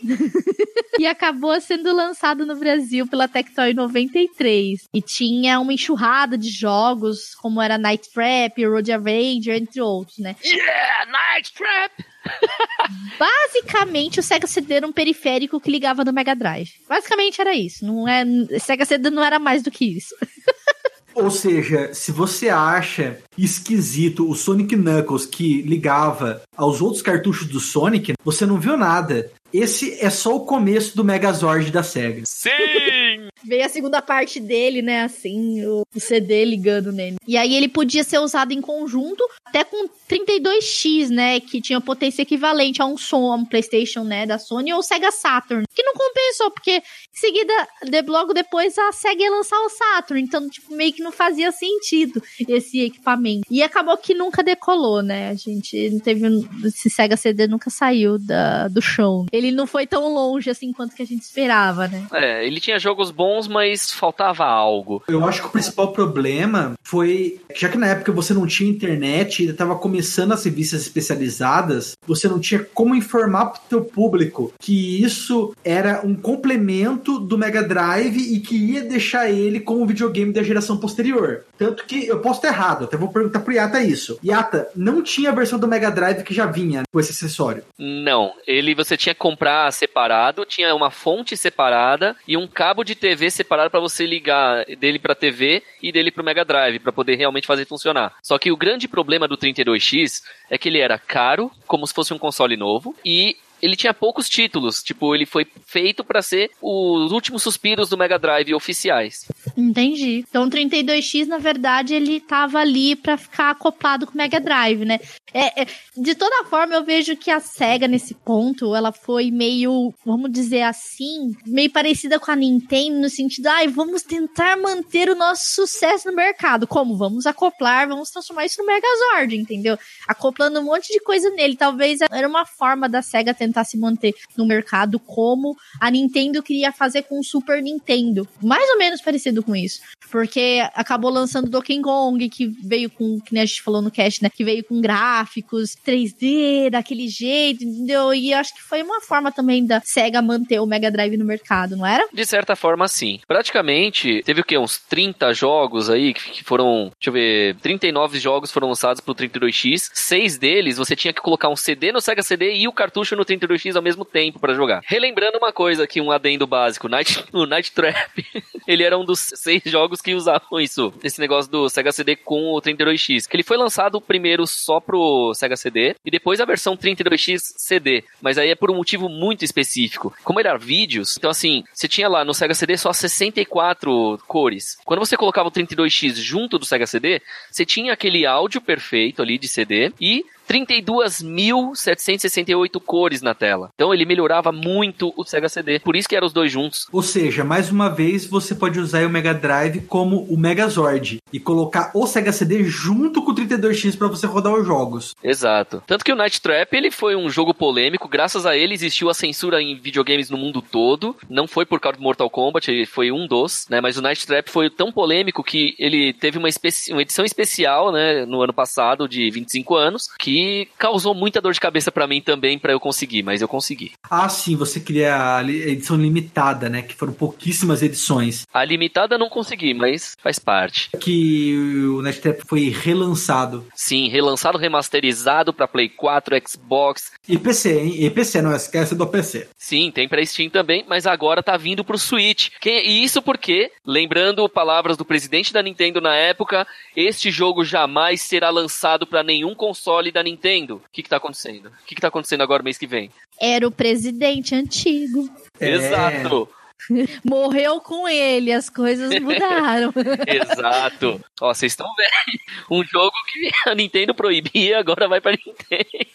e acabou sendo lançado no Brasil pela Tectoy 93. E tinha uma enxurrada de jogos, como era Night Trap, Road Avenger, entre outros, né? Yeah, Night Trap! Basicamente, o Sega CD era um periférico que ligava no Mega Drive. Basicamente era isso. Não é, Sega CD não era mais do que isso. Ou seja, se você acha esquisito o Sonic Knuckles que ligava aos outros cartuchos do Sonic, você não viu nada. Esse é só o começo do Megazord da SEGA. Sim! Veio a segunda parte dele, né? Assim, o CD ligando nele. E aí ele podia ser usado em conjunto, até com 32X, né? Que tinha potência equivalente a um som, a um PlayStation, né? Da Sony ou Sega Saturn. Que não compensou, porque em seguida, de, logo depois, a Sega ia lançar o Saturn. Então, tipo, meio que não fazia sentido esse equipamento. E acabou que nunca decolou, né? A gente não teve. Esse Sega CD nunca saiu da, do chão. Ele não foi tão longe assim quanto que a gente esperava, né? É, ele tinha jogos bons bons, mas faltava algo. Eu acho que o principal problema foi, já que na época você não tinha internet, ainda estava começando as revistas especializadas, você não tinha como informar para o teu público que isso era um complemento do Mega Drive e que ia deixar ele como um videogame da geração posterior. Tanto que eu posso estar errado, até vou perguntar pro Yata isso. Yata, não tinha a versão do Mega Drive que já vinha com esse acessório? Não, ele você tinha que comprar separado, tinha uma fonte separada e um cabo de TV separado para você ligar dele para TV e dele para o Mega Drive para poder realmente fazer funcionar. Só que o grande problema do 32X é que ele era caro, como se fosse um console novo, e ele tinha poucos títulos. Tipo, ele foi feito para ser os últimos suspiros do Mega Drive oficiais. Entendi. Então, o 32X, na verdade, ele tava ali para ficar acoplado com o Mega Drive, né? É, é, de toda forma, eu vejo que a SEGA, nesse ponto, ela foi meio, vamos dizer assim, meio parecida com a Nintendo, no sentido, ai, ah, vamos tentar manter o nosso sucesso no mercado. Como? Vamos acoplar, vamos transformar isso no Megazord, entendeu? Acoplando um monte de coisa nele. Talvez era uma forma da SEGA tentar tentar se manter no mercado como a Nintendo queria fazer com o Super Nintendo. Mais ou menos parecido com isso. Porque acabou lançando Donkey Kong, que veio com, que a gente falou no cast, né? Que veio com gráficos 3D, daquele jeito, entendeu? E acho que foi uma forma também da SEGA manter o Mega Drive no mercado, não era? De certa forma, sim. Praticamente, teve o quê? Uns 30 jogos aí que foram, deixa eu ver, 39 jogos foram lançados pro 32X. Seis deles você tinha que colocar um CD no Sega CD e o cartucho no 32X ao mesmo tempo para jogar. Relembrando uma coisa aqui, um adendo básico, Night, o Night Trap, ele era um dos seis jogos que usavam isso, esse negócio do Sega CD com o 32X. Que ele foi lançado primeiro só pro Sega CD e depois a versão 32X CD, mas aí é por um motivo muito específico. Como ele era vídeos, então assim, você tinha lá no Sega CD só 64 cores. Quando você colocava o 32X junto do Sega CD, você tinha aquele áudio perfeito ali de CD e 32.768 cores na tela. Então ele melhorava muito o Sega CD. Por isso que eram os dois juntos. Ou seja, mais uma vez você pode usar o Mega Drive como o Megazord e colocar o Sega CD junto com o 32X para você rodar os jogos. Exato. Tanto que o Night Trap ele foi um jogo polêmico. Graças a ele existiu a censura em videogames no mundo todo. Não foi por causa do Mortal Kombat, ele foi um dos, né? Mas o Night Trap foi tão polêmico que ele teve uma, uma edição especial, né? No ano passado de 25 anos, que causou muita dor de cabeça para mim também para eu conseguir, mas eu consegui. Ah, sim, você queria a edição limitada, né? Que foram pouquíssimas edições. A limitada não consegui, mas faz parte. Que o NetTap foi relançado. Sim, relançado, remasterizado para Play 4, Xbox. E PC, hein? E PC, não esquece do PC. Sim, tem pra Steam também, mas agora tá vindo pro Switch. E isso porque, lembrando palavras do presidente da Nintendo na época, este jogo jamais será lançado para nenhum console da Nintendo. O que, que tá acontecendo? O que, que tá acontecendo agora mês que vem? Era o presidente antigo. É... Exato. Morreu com ele, as coisas mudaram. Exato. Ó, vocês estão vendo. Um jogo que a Nintendo proibia, agora vai pra Nintendo.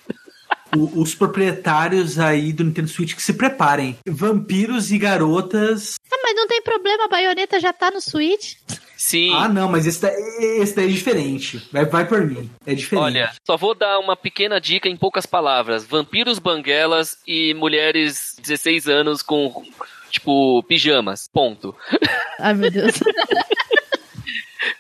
O, os proprietários aí do Nintendo Switch que se preparem. Vampiros e garotas. Ah, mas não tem problema, a baioneta já tá no Switch. Sim. Ah, não, mas esse, daí, esse daí é diferente. Vai, vai por mim. É diferente. Olha, só vou dar uma pequena dica em poucas palavras: vampiros banguelas e mulheres 16 anos com, tipo, pijamas. Ponto. Ai, meu Deus.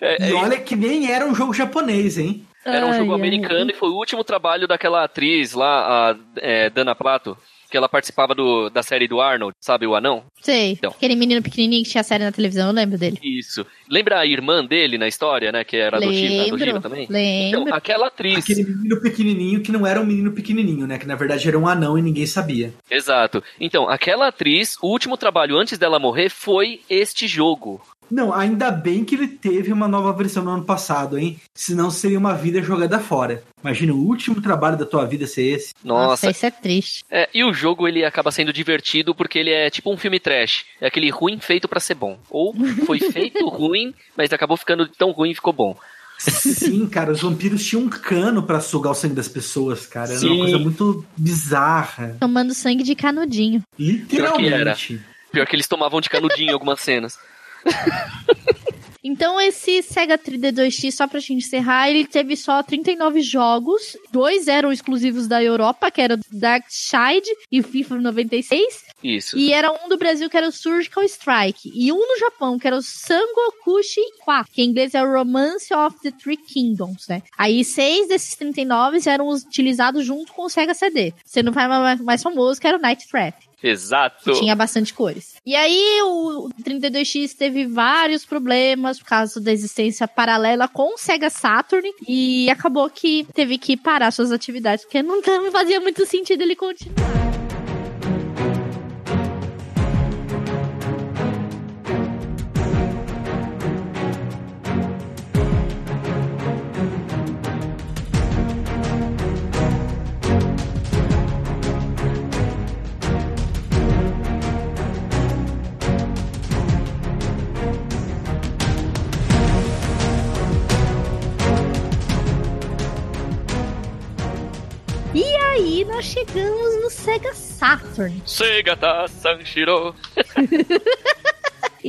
é, e é olha que nem era um jogo japonês, hein? Era um jogo ai, americano ai. e foi o último trabalho daquela atriz lá, a é, Dana Plato que ela participava do, da série do Arnold, sabe, o anão? Sei. Então. Aquele menino pequenininho que tinha série na televisão, eu lembro dele. Isso. Lembra a irmã dele na história, né? Que era lembro, adotiva também? Lembro. Então, aquela atriz. Aquele menino pequenininho que não era um menino pequenininho, né? Que na verdade era um anão e ninguém sabia. Exato. Então, aquela atriz, o último trabalho antes dela morrer foi este jogo. Não, ainda bem que ele teve uma nova versão no ano passado, hein? Senão seria uma vida jogada fora. Imagina o último trabalho da tua vida ser esse. Nossa, Nossa isso é triste. É, e o jogo ele acaba sendo divertido porque ele é tipo um filme trash. É aquele ruim feito para ser bom. Ou foi feito ruim, mas acabou ficando tão ruim e ficou bom. Sim, cara, os vampiros tinham um cano para sugar o sangue das pessoas, cara. Era Sim. uma coisa muito bizarra. Tomando sangue de canudinho. Literalmente. Pior que, era. Pior que eles tomavam de canudinho em algumas cenas. Então, esse Sega 3D2X, só pra gente encerrar, ele teve só 39 jogos. Dois eram exclusivos da Europa, que era Dark Side e FIFA 96. Isso. E era um do Brasil, que era o Surgical Strike. E um no Japão, que era o Sangokushi 4, que em inglês é o Romance of the Three Kingdoms, né? Aí, seis desses 39 eram utilizados junto com o Sega CD. Sendo mais, mais famoso, que era o Night Trap. Exato. Tinha bastante cores. E aí o 32X teve vários problemas por causa da existência paralela com o Sega Saturn e acabou que teve que parar suas atividades porque não fazia muito sentido ele continuar. Nós chegamos no Sega Saturn. Sega tá Sanshiro.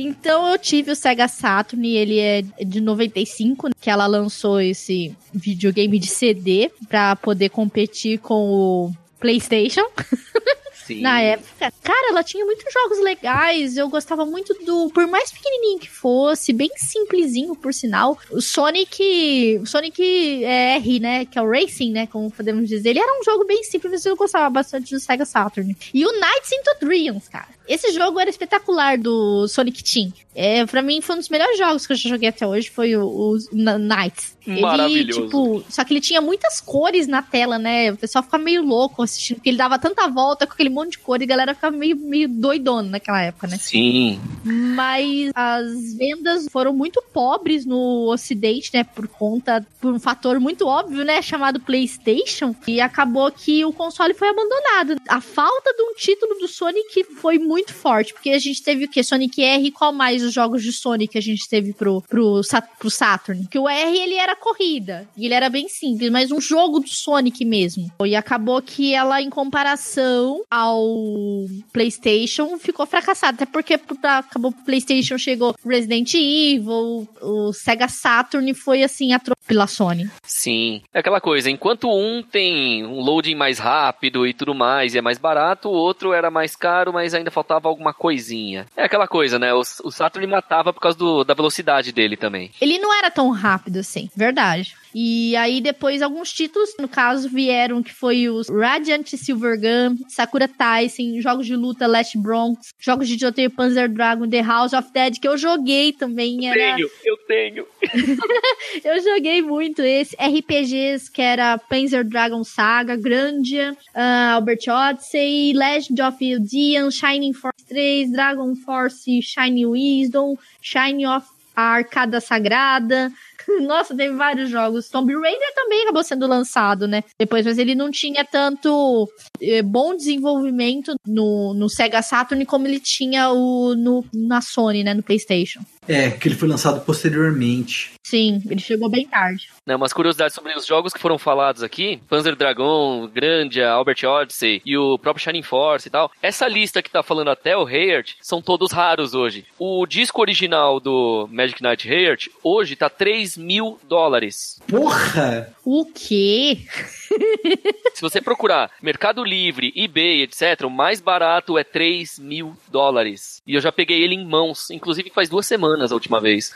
Então eu tive o Sega Saturn e ele é de 95, que ela lançou esse videogame de CD para poder competir com o PlayStation. Sim. na época. Cara, ela tinha muitos jogos legais. Eu gostava muito do. Por mais pequenininho que fosse, bem simplesinho, por sinal. O Sonic. O Sonic é, R, né? Que é o Racing, né? Como podemos dizer. Ele era um jogo bem simples, mas eu gostava bastante do Sega Saturn. E o Knights into Dreams, cara. Esse jogo era espetacular do Sonic Team. É, pra mim foi um dos melhores jogos que eu já joguei até hoje, foi o, o Knights. Ele, Maravilhoso. tipo, só que ele tinha muitas cores na tela, né? O pessoal ficava meio louco assistindo, porque ele dava tanta volta com aquele monte de cor e a galera ficava meio, meio doidona naquela época, né? Sim. Mas as vendas foram muito pobres no ocidente, né? Por conta, por um fator muito óbvio, né? Chamado PlayStation. E acabou que o console foi abandonado. A falta de um título do Sonic foi muito forte, porque a gente teve o quê? Sonic R e qual mais os jogos de Sonic que a gente teve pro, pro, pro Saturn? Que o R, ele era corrida. E ele era bem simples, mas um jogo do Sonic mesmo. E acabou que ela, em comparação ao PlayStation, ficou fracassada. Até porque pra- acabou pro PlayStation, chegou Resident Evil, o Sega Saturn foi assim, atropelado pela Sony. Sim. É aquela coisa, enquanto um tem um loading mais rápido e tudo mais, e é mais barato, o outro era mais caro, mas ainda faltava alguma coisinha. É aquela coisa, né? O, o Saturn matava por causa do- da velocidade dele também. Ele não era tão rápido assim, verdade. E aí depois alguns títulos, no caso, vieram que foi os Radiant Silvergun, Sakura Tyson, jogos de luta Last Bronx, jogos de tiroteio Panzer Dragon, The House of Dead, que eu joguei também. Era... Tenho, eu tenho. Eu joguei muito esse. RPGs que era Panzer Dragon Saga, Grandia, ah, Albert Odyssey, Legend of Eldian, Shining Force 3, Dragon Force Shining Wisdom, Shining of a Arcada Sagrada. Nossa, teve vários jogos. Tomb Raider também acabou sendo lançado, né? Depois, mas ele não tinha tanto eh, bom desenvolvimento no, no Sega Saturn como ele tinha o, no, na Sony, né? No PlayStation. É, que ele foi lançado posteriormente. Sim, ele chegou bem tarde. Né, umas curiosidades sobre os jogos que foram falados aqui: Panzer Dragon, Grandia, Albert Odyssey e o próprio Shining Force e tal. Essa lista que tá falando até o Hayert são todos raros hoje. O disco original do Magic Knight Hayert hoje tá 3 mil dólares. Porra! O quê? Se você procurar Mercado Livre, eBay, etc., o mais barato é 3 mil dólares. E eu já peguei ele em mãos, inclusive faz duas semanas a última vez.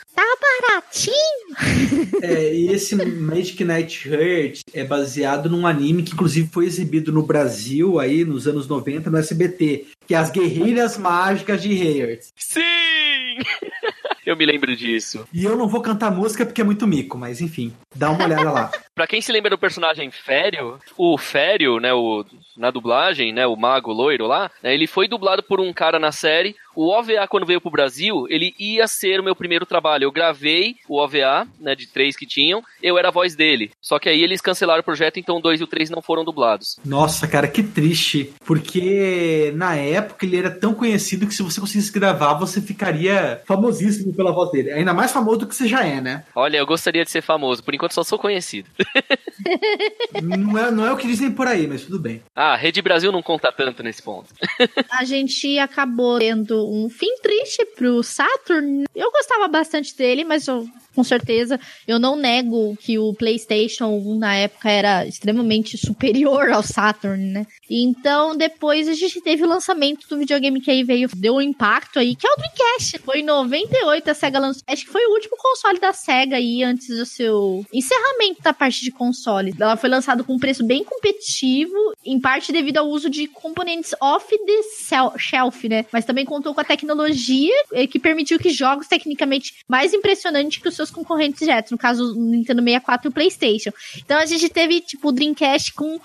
Baratinho? É, e esse Magic Knight Heart é baseado num anime que inclusive foi exibido no Brasil aí nos anos 90 no SBT, que é As Guerreiras Mágicas de Heart. Sim! eu me lembro disso. E eu não vou cantar música porque é muito mico, mas enfim, dá uma olhada lá. Pra quem se lembra do personagem Fério, o Fério, né, o, na dublagem, né, o mago loiro lá, né, ele foi dublado por um cara na série. O OVA, quando veio pro Brasil, ele ia ser o meu primeiro trabalho. Eu gravei o OVA, né, de três que tinham, eu era a voz dele. Só que aí eles cancelaram o projeto, então dois e o três não foram dublados. Nossa, cara, que triste. Porque na época ele era tão conhecido que se você conseguisse gravar, você ficaria famosíssimo pela voz dele. Ainda mais famoso do que você já é, né? Olha, eu gostaria de ser famoso, por enquanto só sou conhecido. Não é, não é o que dizem por aí, mas tudo bem. Ah, Rede Brasil não conta tanto nesse ponto. A gente acabou tendo um fim triste pro Saturn. Eu gostava bastante dele, mas eu, com certeza eu não nego que o PlayStation 1 na época era extremamente superior ao Saturn, né? Então depois a gente teve o lançamento do videogame que aí veio, deu um impacto aí, que é o Dreamcast. Foi em 98 a Sega lançou. Acho que foi o último console da Sega aí antes do seu encerramento da parte de console. Ela foi lançada com um preço bem competitivo, em parte devido ao uso de componentes off the shelf, né? Mas também contou com a tecnologia eh, que permitiu que jogos tecnicamente mais impressionantes que os seus concorrentes diretos, no caso o Nintendo 64 e o PlayStation. Então a gente teve tipo o Dreamcast com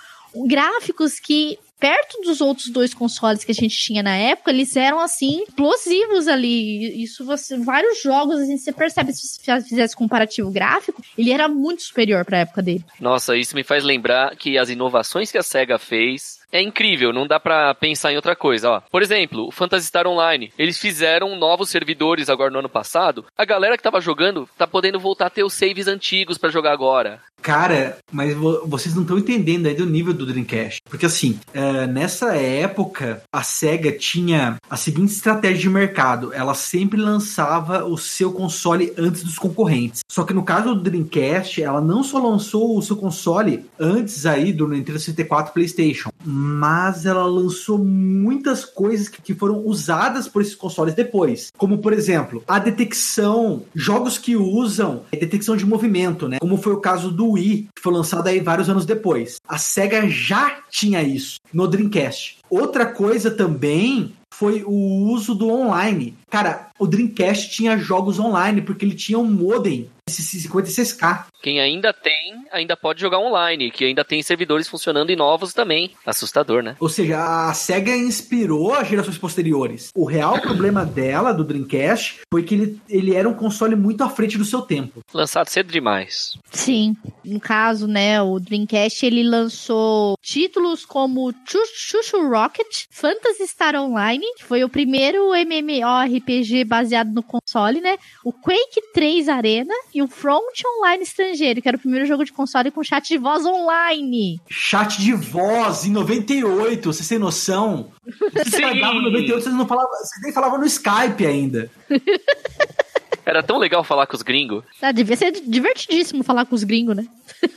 gráficos que perto dos outros dois consoles que a gente tinha na época, eles eram assim explosivos ali. Isso você vários jogos assim, você percebe se você fizesse comparativo gráfico, ele era muito superior para a época dele. Nossa, isso me faz lembrar que as inovações que a SEGA fez é incrível, não dá pra pensar em outra coisa, ó. Por exemplo, o Phantasy Star Online, eles fizeram novos servidores agora no ano passado. A galera que tava jogando tá podendo voltar a ter os saves antigos pra jogar agora. Cara, mas vo- vocês não estão entendendo aí do nível do Dreamcast. Porque assim, é, nessa época, a SEGA tinha a seguinte estratégia de mercado. Ela sempre lançava o seu console antes dos concorrentes. Só que no caso do Dreamcast, ela não só lançou o seu console antes aí do Nintendo 64 PlayStation, mas ela lançou muitas coisas que, que foram usadas por esses consoles depois. Como, por exemplo, a detecção, jogos que usam detecção de movimento, né? Como foi o caso do Wii, que foi lançado aí vários anos depois. A SEGA já tinha isso no Dreamcast. Outra coisa também foi o uso do online. Cara, o Dreamcast tinha jogos online porque ele tinha um modem 56K. Quem ainda tem, ainda pode jogar online, que ainda tem servidores funcionando e novos também. Assustador, né? Ou seja, a SEGA inspirou as gerações posteriores. O real problema dela, do Dreamcast, foi que ele, ele era um console muito à frente do seu tempo. Lançado cedo demais. Sim. No caso, né, o Dreamcast ele lançou títulos como Chuchu Rocket, Phantasy Star Online, que foi o primeiro MMORPG baseado no console, né? O Quake 3 Arena e o Front Online Estrangeiro, que era o primeiro jogo de console com chat de voz online. Chat de voz em 98, vocês têm noção? Vocês em 98, vocês não falavam, vocês nem falavam no Skype ainda. Era tão legal falar com os gringos. Ah, devia ser divertidíssimo falar com os gringos, né?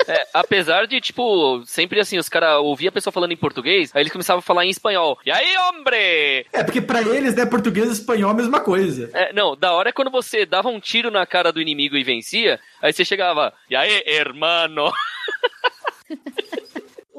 É, apesar de, tipo, sempre assim, os caras ouviam a pessoa falando em português, aí eles começavam a falar em espanhol. E aí, hombre! É, porque pra eles, né, português e espanhol é a mesma coisa. É, não, da hora é quando você dava um tiro na cara do inimigo e vencia, aí você chegava, e aí, hermano?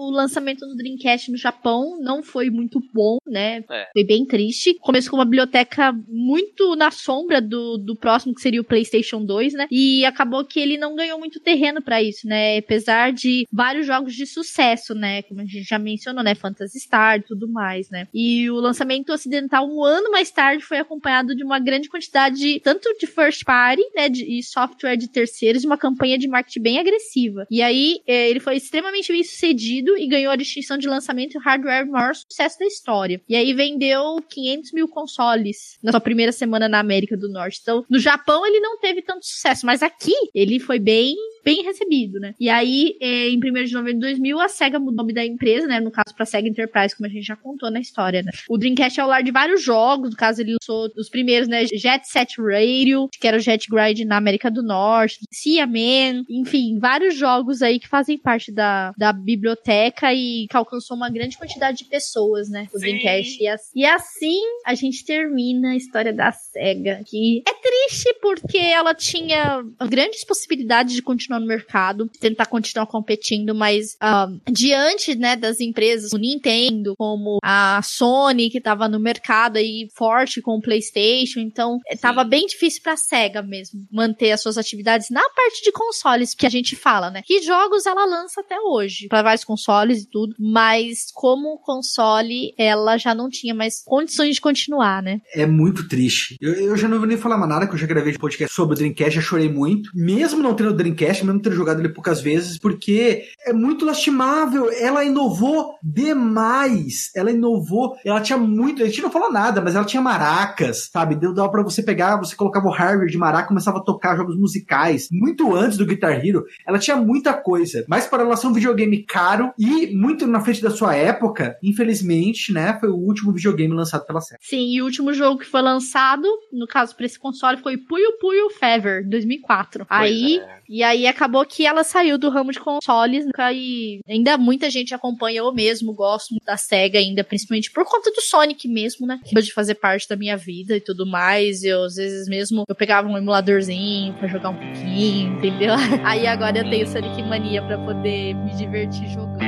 o lançamento do Dreamcast no Japão não foi muito bom, né? É. Foi bem triste. Começou com uma biblioteca muito na sombra do, do próximo, que seria o PlayStation 2, né? E acabou que ele não ganhou muito terreno para isso, né? Apesar de vários jogos de sucesso, né? Como a gente já mencionou, né? Phantasy Star e tudo mais, né? E o lançamento ocidental, um ano mais tarde, foi acompanhado de uma grande quantidade, tanto de first party, né? De, e software de terceiros, de uma campanha de marketing bem agressiva. E aí, eh, ele foi extremamente bem sucedido e ganhou a distinção de lançamento hardware maior sucesso da história. E aí vendeu 500 mil consoles na sua primeira semana na América do Norte. Então, no Japão ele não teve tanto sucesso, mas aqui ele foi bem bem recebido, né? E aí, eh, em 1 de novembro de 2000, a SEGA mudou o nome da empresa, né? No caso, pra SEGA Enterprise, como a gente já contou na história, né? O Dreamcast é o lar de vários jogos, no caso, ele lançou os primeiros, né? Jet Set Radio, que era o Jet Grind na América do Norte, Sea Man, enfim, vários jogos aí que fazem parte da, da biblioteca e que alcançou uma grande quantidade de pessoas, né? O Sim. Dreamcast. E, as- e assim a gente termina a história da SEGA, que é triste porque ela tinha grandes possibilidades de continuar no mercado, tentar continuar competindo, mas ah, diante, né, das empresas, o Nintendo, como a Sony, que tava no mercado aí forte com o PlayStation, então eh, tava bem difícil pra SEGA mesmo manter as suas atividades na parte de consoles, que a gente fala, né? Que jogos ela lança até hoje, para vários consoles e tudo, mas como console, ela já não tinha mais condições de continuar, né? É muito triste. Eu, eu já não vou nem falar mais nada, que eu já gravei de podcast sobre o Dreamcast, já chorei muito. Mesmo não tendo o Dreamcast, mesmo tendo jogado ele poucas vezes, porque é muito lastimável. Ela inovou demais. Ela inovou. Ela tinha muito. A gente não falou nada, mas ela tinha maracas, sabe? Deu dava pra você pegar, você colocava o hardware de maraca começava a tocar jogos musicais. Muito antes do Guitar Hero. Ela tinha muita coisa. Mas para ela ser um videogame caro e muito na frente da sua época, infelizmente, né? Foi o último videogame lançado pela série. Sim, e o último jogo que foi lançado, no caso pra esse console, foi Puyo Puyo Fever, 2004. aí, é. e aí acabou que ela saiu do ramo de consoles, né, e ainda muita gente acompanha, eu mesmo gosto muito da SEGA ainda, principalmente por conta do Sonic mesmo, né? De fazer parte da minha vida e tudo mais. Eu, às vezes mesmo, eu pegava um emuladorzinho pra jogar um pouquinho, entendeu? Aí agora eu tenho Sonic Mania pra poder me divertir jogando.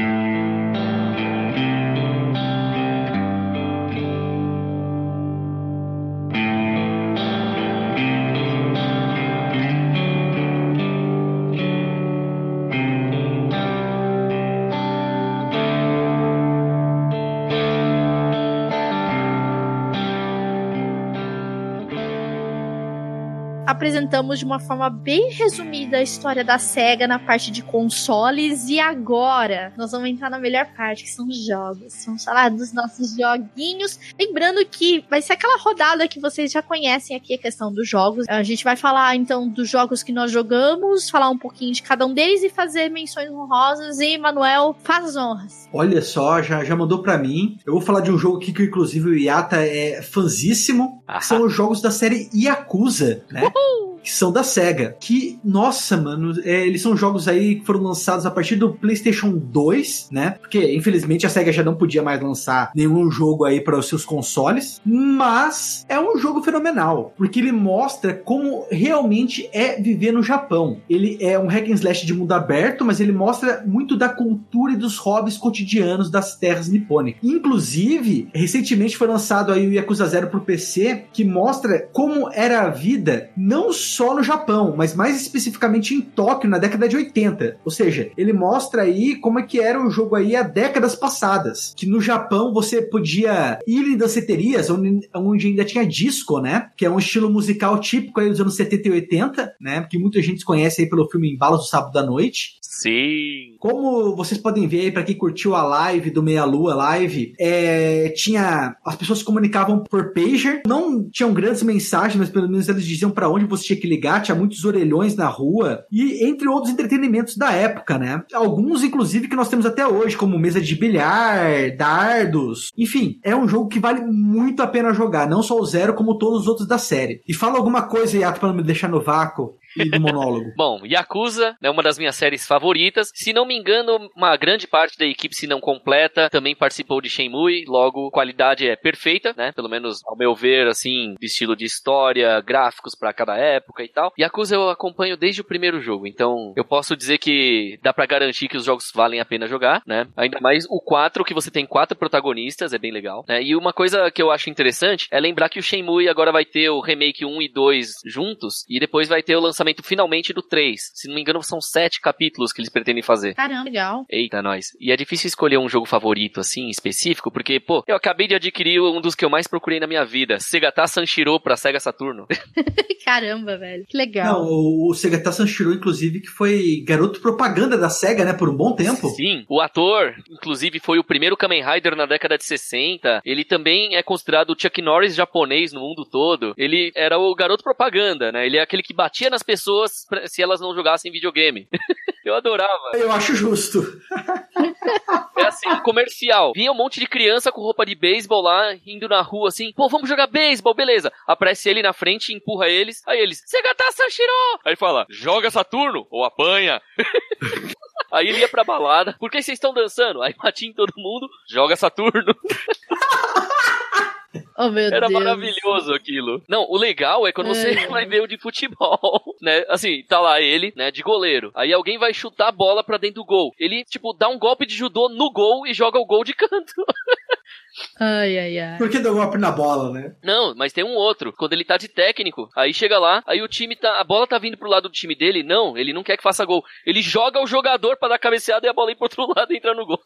Apresentamos de uma forma bem resumida a história da SEGA na parte de consoles e agora nós vamos entrar na melhor parte, que são os jogos. Vamos falar dos nossos joguinhos. Lembrando que vai ser aquela rodada que vocês já conhecem aqui, a questão dos jogos. A gente vai falar então dos jogos que nós jogamos, falar um pouquinho de cada um deles e fazer menções honrosas. E, Manuel, faz as honras. Olha só, já, já mandou pra mim. Eu vou falar de um jogo aqui que, inclusive, o Yata é fanzíssimo. Ah. São os jogos da série Yakuza, né? Que são da SEGA. Que, nossa, mano, é, eles são jogos aí que foram lançados a partir do PlayStation 2, né? Porque, infelizmente, a SEGA já não podia mais lançar nenhum jogo aí para os seus consoles. Mas é um jogo fenomenal, porque ele mostra como realmente é viver no Japão. Ele é um hack and slash de mundo aberto, mas ele mostra muito da cultura e dos hobbies cotidianos das terras nipônicas. Inclusive, recentemente foi lançado aí o Yakuza Zero pro PC, que mostra como era a vida não só no Japão, mas mais especificamente em Tóquio na década de 80. Ou seja, ele mostra aí como é que era o jogo aí há décadas passadas, que no Japão você podia ir em danceterias onde, onde ainda tinha disco, né? Que é um estilo musical típico aí dos anos 70 e 80, né? Que muita gente conhece aí pelo filme Embalos do Sábado da Noite. Sim. Como vocês podem ver para quem curtiu a live do Meia Lua Live, é, tinha. As pessoas se comunicavam por pager, não tinham grandes mensagens, mas pelo menos eles diziam para onde você tinha que ligar, tinha muitos orelhões na rua, e entre outros entretenimentos da época, né? Alguns, inclusive, que nós temos até hoje, como mesa de bilhar, dardos. Enfim, é um jogo que vale muito a pena jogar, não só o Zero, como todos os outros da série. E fala alguma coisa, Yato, pra não me deixar no vácuo e do monólogo. Bom, Yakuza é uma das minhas séries favoritas. Se não me engano, uma grande parte da equipe, se não completa, também participou de Shenmue. Logo, qualidade é perfeita, né? Pelo menos ao meu ver, assim, de estilo de história, gráficos para cada época e tal. Yakuza eu acompanho desde o primeiro jogo, então eu posso dizer que dá para garantir que os jogos valem a pena jogar, né? Ainda mais o 4, que você tem quatro protagonistas, é bem legal, né? E uma coisa que eu acho interessante é lembrar que o Shenmue agora vai ter o remake 1 e 2 juntos e depois vai ter o lançamento lançamento finalmente do 3. Se não me engano, são sete capítulos que eles pretendem fazer. Caramba, legal. Eita, nós. E é difícil escolher um jogo favorito, assim, específico, porque, pô, eu acabei de adquirir um dos que eu mais procurei na minha vida, Segata Sanshiro pra Sega Saturno. Caramba, velho. Que legal. Não, o Segata Sanshiro, inclusive, que foi garoto propaganda da SEGA, né, por um bom tempo. Sim, o ator, inclusive, foi o primeiro Kamen Rider na década de 60. Ele também é considerado o Chuck Norris japonês no mundo todo. Ele era o garoto propaganda, né? Ele é aquele que batia nas pessoas pra, se elas não jogassem videogame. Eu adorava. Eu acho justo. É assim, comercial. Vinha um monte de criança com roupa de beisebol lá, indo na rua assim, pô, vamos jogar beisebol, beleza. Aparece ele na frente, empurra eles. Aí eles, Segata Sanshiro! Aí fala, joga Saturno ou apanha. Aí ele ia pra balada. Por que vocês estão dançando? Aí batia em todo mundo, joga Saturno. Oh, meu Era Deus. maravilhoso aquilo. Não, o legal é quando você É. vai ver o de futebol, né? Assim, tá lá ele, né, de goleiro. Aí alguém vai chutar a bola pra dentro do gol. Ele, tipo, dá um golpe de judô no gol e joga o gol de canto. Ai, ai, ai. Por que deu golpe na bola, né? Não, mas tem um outro. Quando ele tá de técnico, aí chega lá, aí o time tá. A bola tá vindo pro lado do time dele. Não, ele não quer que faça gol. Ele joga o jogador pra dar cabeceada e a bola ir pro outro lado e entrar no gol.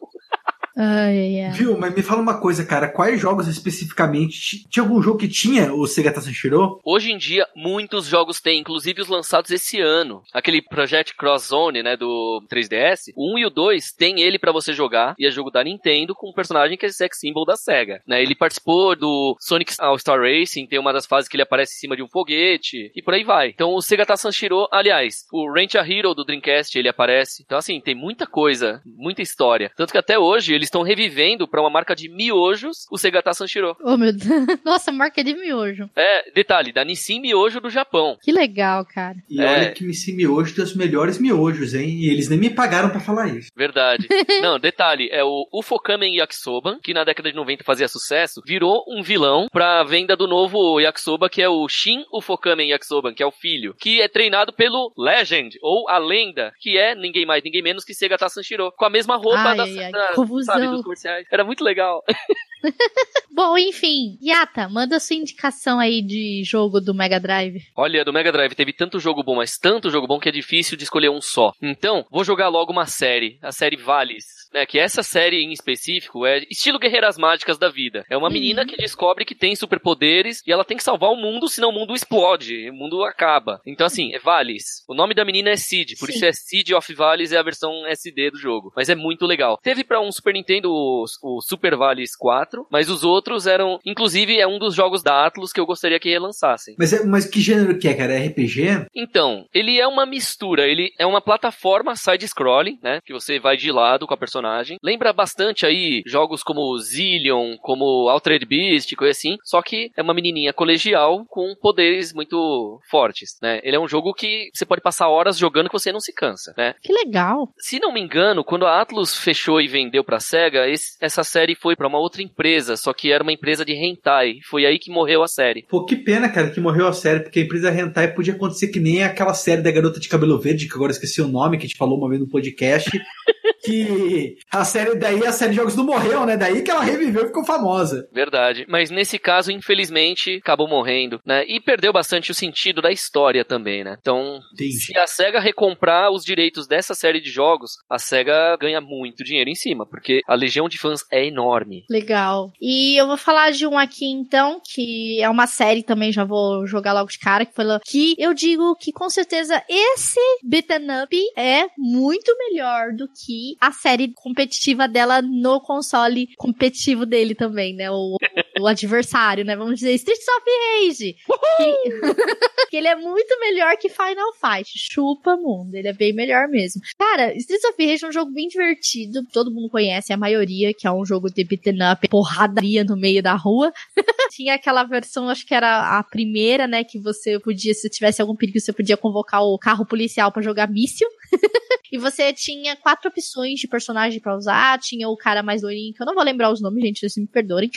Ai, ai, ai. Viu? Mas me fala uma coisa, cara. Quais jogos especificamente? ti- Tinha algum jogo que tinha o Segata Sanshiro? Hoje em dia, muitos jogos têm, inclusive os lançados esse ano. Aquele Project Cross Zone, né, do 3DS. O 1 e o 2 tem ele pra você jogar, e é jogo da Nintendo, com um personagem que é sex symbol da SEGA. Né, ele participou do Sonic All-Star Racing, tem uma das fases que ele aparece em cima de um foguete, e por aí vai. Então o Sega Sanshiro, aliás, o Ranch a Hero do Dreamcast, ele aparece. Então assim, tem muita coisa, muita história. Tanto que até hoje eles estão revivendo pra uma marca de miojos o Sega Sanshiro. Oh, meu Deus. Nossa, marca de miojo. É, detalhe, da Nissin Miojo do Japão. Que legal, cara. E É. olha que esse miojo tem os melhores miojos, hein? E eles nem me pagaram pra falar isso. Verdade. Não, detalhe, é o Ufokamen Yakisoba, que na década de 90 fazia sucesso, virou um vilão pra venda do novo Yakisoba, que é o Shin Ufokamen Yakisoba, que é o filho, que é treinado pelo Legend, ou a lenda, que é ninguém mais, ninguém menos que Segata Sanshiro, com a mesma roupa Ai, da, ai, ai, da- que confusão. Sabe, dos comerciais. Era muito legal. Bom, enfim. Yata, manda sua indicação aí de jogo do Mega Drive. Olha, do Mega Drive teve tanto jogo bom, mas tanto jogo bom que é difícil de escolher um só. Então, vou jogar logo uma série, a série Vales. Né, que essa série em específico é estilo Guerreiras Mágicas da vida. É uma Uhum. menina que descobre que tem superpoderes e ela tem que salvar o mundo, senão o mundo explode, o mundo acaba. Então, assim, é Vales. O nome da menina é Cid, por Sim. isso é Cid of Vales, é a versão SD do jogo. Mas é muito legal. Teve pra um Super Nintendo o, o Super Vales 4, mas os outros eram. Inclusive, é um dos jogos da Atlus que eu gostaria que relançassem. Mas, é, mas que gênero que é, cara? É RPG? Então, ele é uma mistura, ele é uma plataforma side-scrolling, né? Que você vai de lado com a personagem personagem. Lembra bastante aí jogos como Zillion, como Altered Beast, coisa assim, só que é uma menininha colegial com poderes muito fortes, né? Ele é um jogo que você pode passar horas jogando que você não se cansa, né? Que legal. Se não me engano, quando a Atlus fechou e vendeu pra SEGA, esse, essa série foi para uma outra empresa, só que era uma empresa de hentai. Foi aí que morreu a série. Pô, que pena, cara, que morreu a série, porque a empresa hentai podia acontecer que nem aquela série da garota de cabelo verde, que agora esqueci o nome, que a gente falou uma vez no podcast. que a série daí, a série de jogos não morreu, né? Daí que ela reviveu e ficou famosa. Verdade. Mas nesse caso, infelizmente, acabou morrendo, né? E perdeu bastante o sentido da história também, né? Então, Entendi. se a SEGA recomprar os direitos dessa série de jogos, a SEGA ganha muito dinheiro em cima, porque a legião de fãs é enorme. Legal. E eu vou falar de um aqui então, que é uma série também, já vou jogar logo de cara, que foi lá, que eu digo que com certeza esse beaten up é muito melhor do que a série competitiva dela no console competitivo dele também, né? O, o adversário, né? Vamos dizer, Streets of Rage. Que, que ele é muito melhor que Final Fight. Chupa mundo, ele é bem melhor mesmo. Cara, Streets of Rage é um jogo bem divertido, todo mundo conhece, a maioria, que é um jogo de beaten up, porradaria no meio da rua. Tinha aquela versão, acho que era a primeira, né, que você podia, se tivesse algum perigo, você podia convocar o carro policial pra jogar míssil. e você tinha quatro opções de personagem pra usar. Tinha o cara mais loirinho, que eu não vou lembrar os nomes, gente, vocês me perdoem.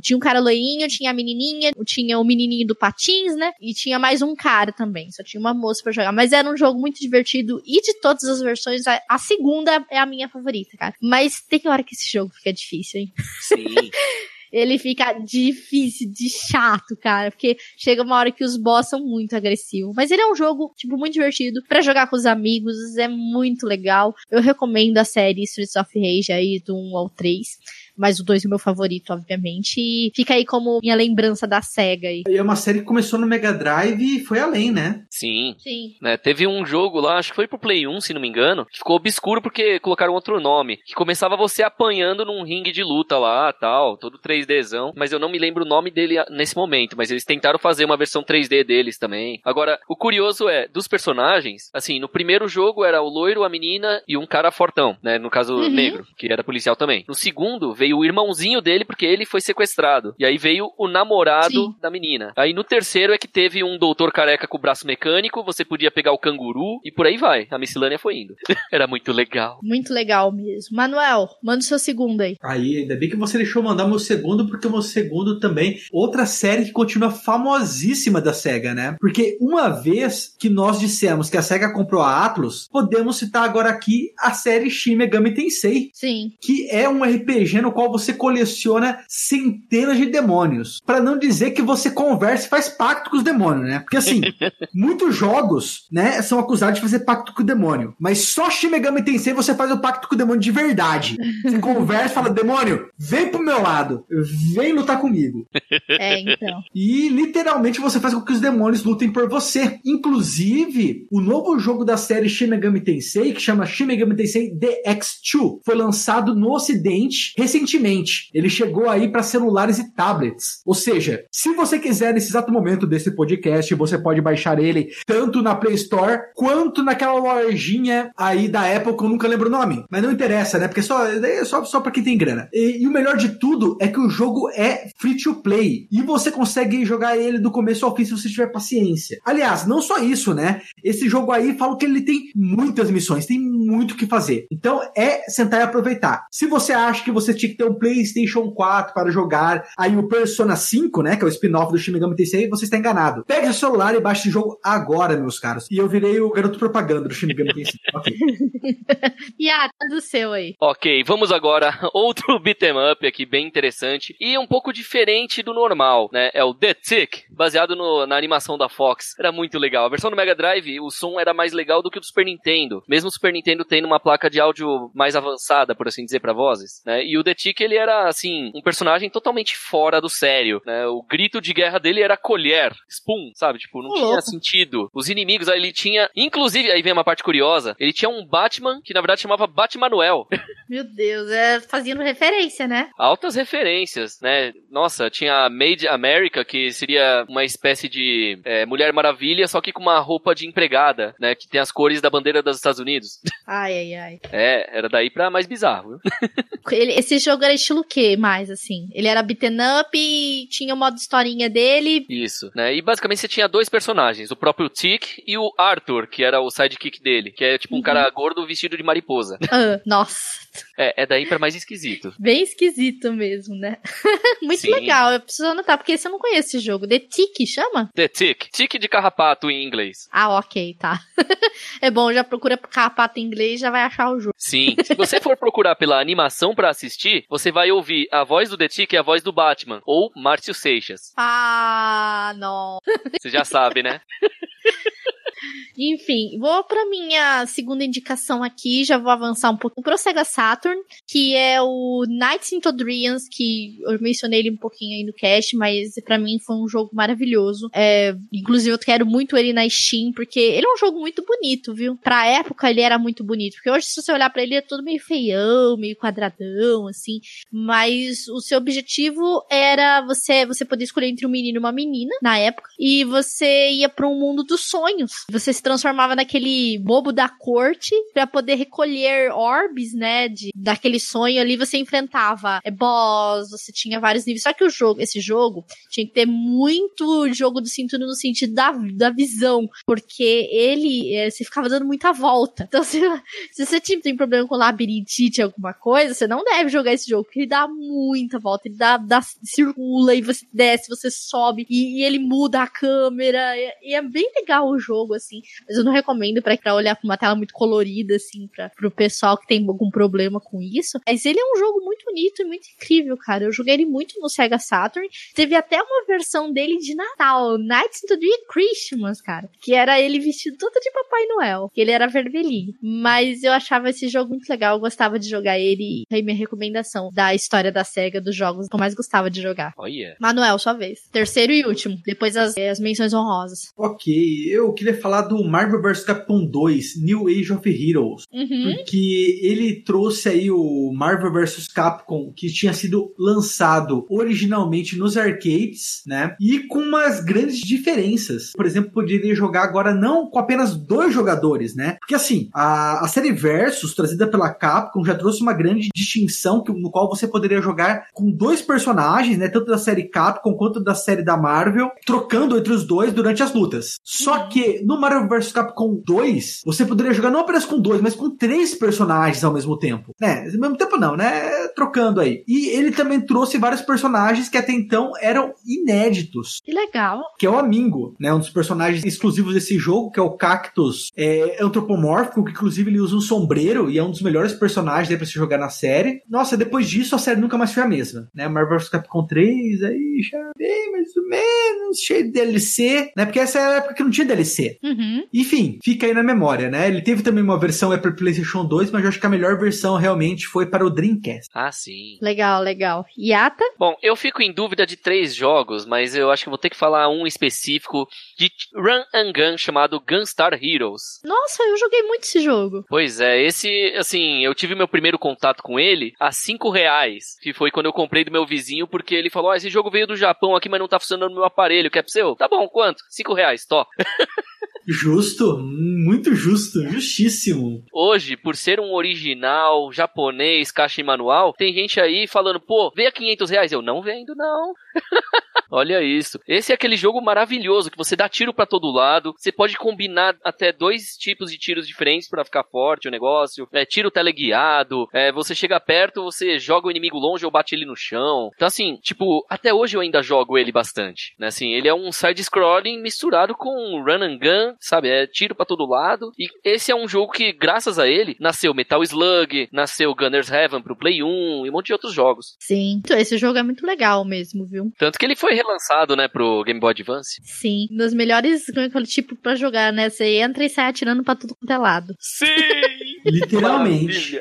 Tinha um cara loirinho, tinha a menininha, tinha o menininho do patins, né? E tinha mais um cara também. Só tinha uma moça pra jogar. Mas era um jogo muito divertido. E de todas as versões, a, a segunda é a minha favorita, cara. Mas tem hora que esse jogo fica difícil, hein? Sim. ele fica difícil, de chato, cara. Porque chega uma hora que os boss são muito agressivos. Mas ele é um jogo, tipo, muito divertido pra jogar com os amigos. É muito legal. Eu recomendo a série Streets of Rage aí, do 1 ao 3. Mas o 2 é o meu favorito, obviamente. E fica aí como minha lembrança da SEGA aí. E é uma série que começou no Mega Drive e foi além, né? Sim. Sim. né? Teve um jogo lá, acho que foi pro Play 1, se não me engano, que ficou obscuro porque colocaram outro nome. Que começava você apanhando num ringue de luta lá, tal, todo 3Dzão. Mas eu não me lembro o nome dele nesse momento. Mas eles tentaram fazer uma versão 3D deles também. Agora, o curioso é, dos personagens, assim, no primeiro jogo era o loiro, a menina e um cara fortão, né? No caso, Uhum. negro, que era policial também. No segundo, veio o irmãozinho dele porque ele foi sequestrado. E aí veio o namorado Sim. da menina. Aí no terceiro é que teve um doutor careca com o braço mecânico, você podia pegar o canguru e por aí vai. A miscelânea foi indo. Era muito legal. Muito legal mesmo. Manuel, manda o seu segundo aí. Aí, ainda bem que você deixou eu mandar meu segundo, porque o meu segundo também, outra série que continua famosíssima da SEGA, né? Porque uma vez que nós dissemos que a SEGA comprou a Atlus, podemos citar agora aqui a série Shin Megami Tensei, Sim. que é um RPG no qual você coleciona centenas de demônios. Pra não dizer que você conversa e faz pacto com os demônios, né? Porque assim, muitos jogos, né, são acusados de fazer pacto com o demônio. Mas só Shin Megami Tensei você faz o pacto com o demônio de verdade. Você conversa e fala, demônio, vem pro meu lado, vem lutar comigo. É, então. E literalmente você faz com que os demônios lutem por você. Inclusive, o novo jogo da série Shin Megami Tensei, que chama Shin Megami Tensei DX2, foi lançado no ocidente recentemente. Ele chegou aí para celulares e tablets. Ou seja, se você quiser nesse exato momento desse podcast, você pode baixar ele tanto na Play Store quanto naquela lojinha aí da Apple que eu nunca lembro o nome. Mas não interessa, né? Porque só é só, só para quem tem grana. E, e o melhor de tudo é que o jogo é free to play e você consegue jogar ele do começo ao fim se você tiver paciência. Aliás, não só isso, né? Esse jogo aí, falo que ele tem muitas missões, tem muito o que fazer. Então é sentar e aproveitar. Se você acha que você tinha que ter um PlayStation 4 para jogar aí o Persona 5, né, que é o spin-off do Shin Megami Tensei, você está enganado. Pegue seu celular e baixe esse jogo agora, meus caros. E eu virei o garoto propaganda do Shin Megami Tensei. Ok. E ah, tá do seu aí. Ok, vamos agora. Outro beat'em up aqui, bem interessante. E um pouco diferente do normal, né? É o The Tick, baseado no- na animação da Fox. Era muito legal. A versão do Mega Drive, o som era mais legal do que o do Super Nintendo. Mesmo o Super Nintendo tendo uma placa de áudio mais avançada, por assim dizer, para vozes. Né? E o The Tick, ele era, assim, um personagem totalmente fora do sério, né? O grito de guerra dele era colher, spoon, sabe? Tipo, não tinha sentido. Os inimigos, aí ele tinha, inclusive, aí vem uma parte curiosa, ele tinha um Batman que na verdade chamava Batmanuel. Meu Deus, é fazendo referência, né? Altas referências, né? Nossa, tinha a Made America, que seria uma espécie de é, Mulher Maravilha, só que com uma roupa de empregada, né? Que tem as cores da bandeira dos Estados Unidos. Ai, ai, ai. É, era daí pra mais bizarro, viu? Ele- esse jogo era estilo o quê, mais assim? Ele era beaten up e tinha o modo historinha dele. Isso, né? E basicamente você tinha dois personagens, o próprio Tick e o Arthur, que era o sidekick dele, que é tipo um Uhum. cara gordo vestido de mariposa. Ah, nossa, É, é daí pra mais esquisito. bem esquisito mesmo, né? Muito Sim. legal, eu preciso anotar, porque esse eu não conheço esse jogo. The Tick, chama? The Tick, Tick de carrapato em inglês. Ah, ok, tá. é bom, já procura carrapato em inglês já vai achar o jogo. Sim. Se você for procurar pela animação pra assistir, você vai ouvir a voz do The Tick e a voz do Batman, ou Márcio Seixas. Ah, não. Você já sabe, né? Enfim, vou pra minha segunda indicação aqui, já vou avançar um pouco pro Sega Saturn, que é o Knights into Dreams, que eu mencionei ele um pouquinho aí no cast, mas pra mim foi um jogo maravilhoso. É, inclusive eu quero muito ele na Steam, porque ele é um jogo muito bonito, viu? Pra época ele era muito bonito, porque hoje se você olhar pra ele é todo meio feião, meio quadradão, assim, mas o seu objetivo era você você poder escolher entre um menino e uma menina na época e você ia para um mundo dos sonhos. Você se transformava naquele bobo da corte pra poder recolher orbes, né, de daquele sonho ali você enfrentava é, boss, você tinha vários níveis. Só que o jogo, esse jogo tinha que ter muito jogo do cinturão no sentido da, da visão, porque ele é, você ficava dando muita volta. Então se, se você tipo, tem problema com labirintite, alguma coisa, você não deve jogar esse jogo, porque ele dá muita volta, ele dá, dá circula e você desce, você sobe e, e ele muda a câmera. E, e é bem legal o jogo, assim. Mas eu não recomendo pra, pra olhar pra uma tela muito colorida, assim, pra, pro pessoal que tem algum problema com isso. Mas ele é um jogo muito bonito e muito incrível, cara. Eu joguei ele muito no Sega Saturn. Teve até uma versão dele de Natal, Nights into the Christmas, cara. Que era ele vestido todo de Papai Noel. Que ele era vermelhinho. Mas eu achava esse jogo muito legal. Eu gostava de jogar ele. E aí minha recomendação da história da SEGA, dos jogos que eu mais gostava de jogar. Olha. Manuel, sua vez. Terceiro e último. Depois as, as menções honrosas. Ok, eu queria falar do Marvel vs Capcom 2, New Age of Heroes. Uhum. Porque ele trouxe aí o Marvel vs Capcom, que tinha sido lançado originalmente nos arcades, né? E com umas grandes diferenças. Por exemplo, poderia jogar agora não com apenas dois jogadores, né? Porque assim, a, a série Versus, trazida pela Capcom, já trouxe uma grande distinção que, no qual você poderia jogar com dois personagens, né? Tanto da série Capcom quanto da série da Marvel, trocando entre os dois durante as lutas. Só que no Marvel vs Capcom 2, você poderia jogar não apenas com dois, mas com três personagens ao mesmo tempo. Né? Ao mesmo tempo não, né? Trocando aí. E ele também trouxe vários personagens que até então eram inéditos. Que legal. Que é o Amingo, né? Um dos personagens exclusivos desse jogo, que é o Cactus é, antropomórfico, que inclusive ele usa um sombreiro e é um dos melhores personagens aí pra se jogar na série. Nossa, depois disso a série nunca mais foi a mesma, né? Marvel vs Capcom 3, aí já bem mais ou menos, cheio de DLC, né? Porque essa é a época que não tinha DLC. Uhum. Enfim, fica aí na memória, né? Ele teve também uma versão é para PlayStation 2, mas eu acho que a melhor versão realmente foi para o Dreamcast. Ah, sim. Legal, legal. Yata? Bom, eu fico em dúvida de três jogos, mas eu acho que vou ter que falar um específico de Run and Gun chamado Gunstar Heroes. Nossa, eu joguei muito esse jogo. Pois é, esse, assim, eu tive meu primeiro contato com ele a cinco reais, que foi quando eu comprei do meu vizinho, porque ele falou, ó, esse jogo veio do Japão aqui, mas não tá funcionando no meu aparelho, quer pro seu? Tá bom, quanto? Cinco reais, top. Justo, muito justo, justíssimo. Hoje, por ser um original japonês, caixa e manual, tem gente aí falando, pô, vê a 500 reais. Eu não vendo, não. Olha isso. Esse é aquele jogo maravilhoso que você dá tiro pra todo lado. Você pode combinar até dois tipos de tiros diferentes pra ficar forte o negócio. É tiro teleguiado. É, você chega perto, você joga o inimigo longe ou bate ele no chão. Então assim, tipo, até hoje eu ainda jogo ele bastante. Né? Assim, ele é um side-scrolling misturado com run and gun, sabe? É tiro pra todo lado. E esse é um jogo que, graças a ele, nasceu Metal Slug, nasceu Gunner's Heaven pro Play 1 e um monte de outros jogos. Sim. Então, esse jogo é muito legal mesmo, viu? Tanto que ele foi relançado, né, pro Game Boy Advance. Sim. Nos melhores, como é que fala, tipo, pra jogar, né? Você entra e sai atirando pra tudo quanto é lado. Sim! Literalmente.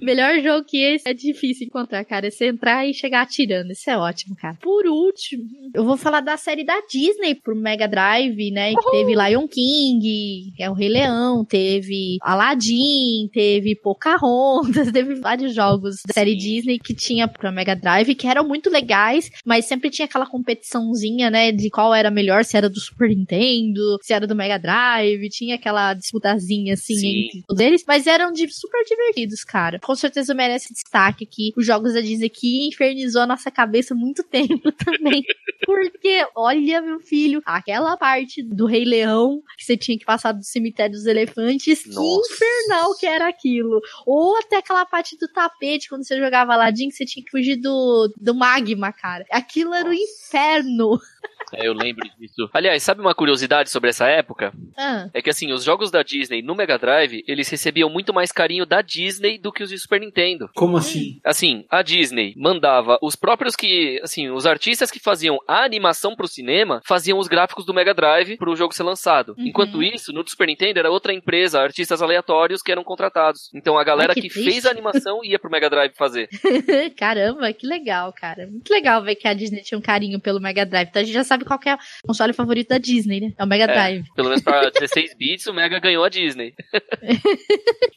Melhor jogo que esse é difícil encontrar, cara. É você entrar e chegar atirando. Isso é ótimo, cara. Por último, eu vou falar da série da Disney pro Mega Drive, né? Que teve Lion King, que é o Rei Leão, teve Aladdin, teve Pocahontas, teve vários jogos da série Disney que tinha pro Mega Drive, que eram muito legais, mas sempre tinha aquela competiçãozinha, né? De qual era melhor, se era do Super Nintendo, se era do Mega Drive, tinha aquela disputazinha assim Sim. entre todos eles, mas eram de super divertidos, cara. Com certeza merece destaque aqui os jogos da Disney que infernizou a nossa cabeça muito tempo também. Porque, olha, meu filho, aquela parte do Rei Leão que você tinha que passar do cemitério dos elefantes, Nossa. que infernal que era aquilo. Ou até aquela parte do tapete, quando você jogava Aladdin, que você tinha que fugir do, do magma, cara. Aquilo era o inferno. É, eu lembro disso. Aliás, sabe uma curiosidade sobre essa época? Ah, É que assim, os jogos da Disney no Mega Drive, eles recebiam muito mais carinho da Disney do que os de Super Nintendo. Como assim? Assim, a Disney mandava os próprios que, assim, os artistas que faziam a animação pro cinema, faziam os gráficos do Mega Drive pro jogo ser lançado. Uhum. Enquanto isso, no Super Nintendo era outra empresa, artistas aleatórios que eram contratados. Então a galera Ai, que que, fez a animação ia pro Mega Drive fazer. Caramba, que legal, cara. Muito legal ver que a Disney tinha um carinho pelo Mega Drive. Então a gente já sabe qual que é o console favorito da Disney, né? É o Mega É. Drive. Pelo menos pra 16 bits, o Mega ganhou a Disney.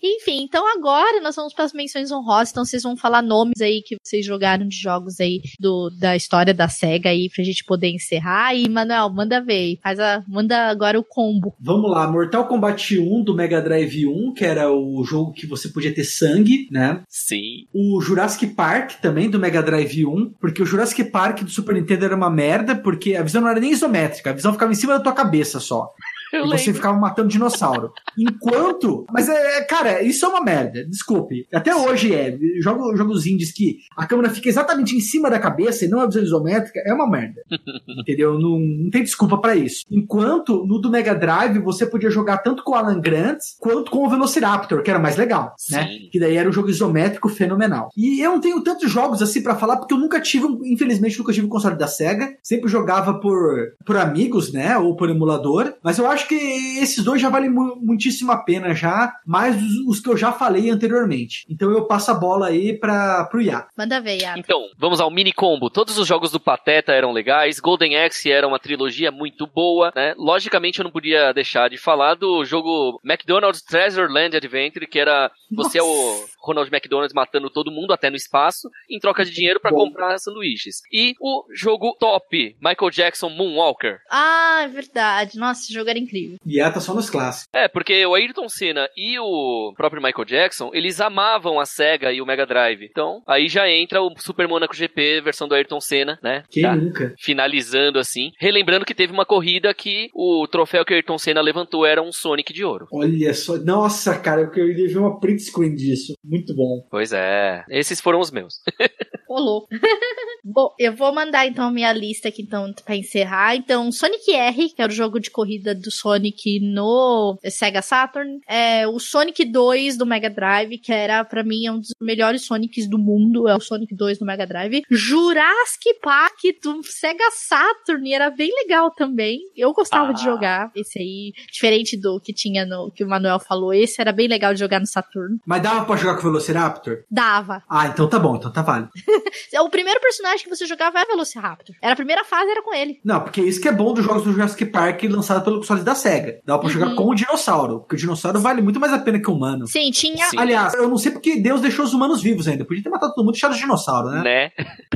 Enfim, então agora nós vamos para as menções honrosas. Então vocês vão falar nomes aí que vocês jogaram de jogos aí do, da história da SEGA aí pra gente poder encerrar. E, Manuel, manda ver. Faz a, manda agora o combo. Vamos lá, Mortal Kombat 1 do Mega Drive 1, que era o jogo que você podia ter sangue, né? Sim. O Jurassic Park também do Mega Drive 1, porque o Jurassic Park do Super Nintendo era uma merda, porque a visão não era nem isométrica, a visão ficava em cima da tua cabeça só. Eu e você lembro. ficava matando dinossauro. Enquanto. Mas é, é, cara, isso é uma merda. Desculpe. Até hoje é. Jogo, jogos indies que a câmera fica exatamente em cima da cabeça e não a visão isométrica é uma merda. Entendeu? Não, não tem desculpa pra isso. Enquanto no do Mega Drive você podia jogar tanto com o Alan Grant quanto com o Velociraptor, que era mais legal, né? Sim. Que daí era um jogo isométrico fenomenal. E eu não tenho tantos jogos assim pra falar, porque eu nunca tive, infelizmente, nunca tive um console da SEGA. Sempre jogava por, por amigos, né? Ou por emulador. Mas eu acho que esses dois já valem mu- muitíssimo a pena já, mais os, os que eu já falei anteriormente. Então eu passo a bola aí pra, pro Iá. Manda ver, Yara. Então, vamos ao mini combo. Todos os jogos do Pateta eram legais. Golden Axe era uma trilogia muito boa, né? Logicamente, eu não podia deixar de falar do jogo McDonald's Treasure Land Adventure, que era você é o Ronald McDonald matando todo mundo até no espaço em troca de dinheiro pra Bom. comprar sanduíches. E o jogo top, Michael Jackson Moonwalker. Ah, é verdade. Nossa, esse jogo era incrível. Iá tá só nos clássicos. É, porque o Ayrton Senna e o próprio Michael Jackson, eles amavam a Sega e o Mega Drive. Então, aí já entra o Super Monaco GP, versão do Ayrton Senna, né? Quem Tá nunca? finalizando assim. Relembrando que teve uma corrida que o troféu que Ayrton Senna levantou era um Sonic de ouro. Olha só. Nossa, cara, eu queria ver uma print screen disso. Muito bom. Pois é, esses foram os meus. Ô, louco. Bom, eu vou mandar então a minha lista aqui então pra encerrar. Então, Sonic R, que era o jogo de corrida do Sonic no Sega Saturn, é o Sonic 2 do Mega Drive, que era pra mim um dos melhores Sonics do mundo, é o Sonic 2 do Mega Drive. Jurassic Park do Sega Saturn, e era bem legal também. Eu gostava Ah. de jogar esse aí, diferente do que tinha no que o Manuel falou, esse era bem legal de jogar no Saturn. Mas dava pra jogar com o Velociraptor? Dava. Ah, então tá bom, então tá válido. O primeiro personagem que você jogava era Velociraptor. Era a primeira fase, era com ele. Não, porque isso que é bom dos jogos do Jurassic Park lançado pelo console da SEGA. Dá pra jogar Uhum. com o dinossauro, porque o dinossauro vale muito mais a pena que o humano. Sim, tinha. Sim. Aliás, eu não sei porque Deus deixou os humanos vivos ainda. Podia ter matado todo mundo e deixado os dinossauros, né? Né?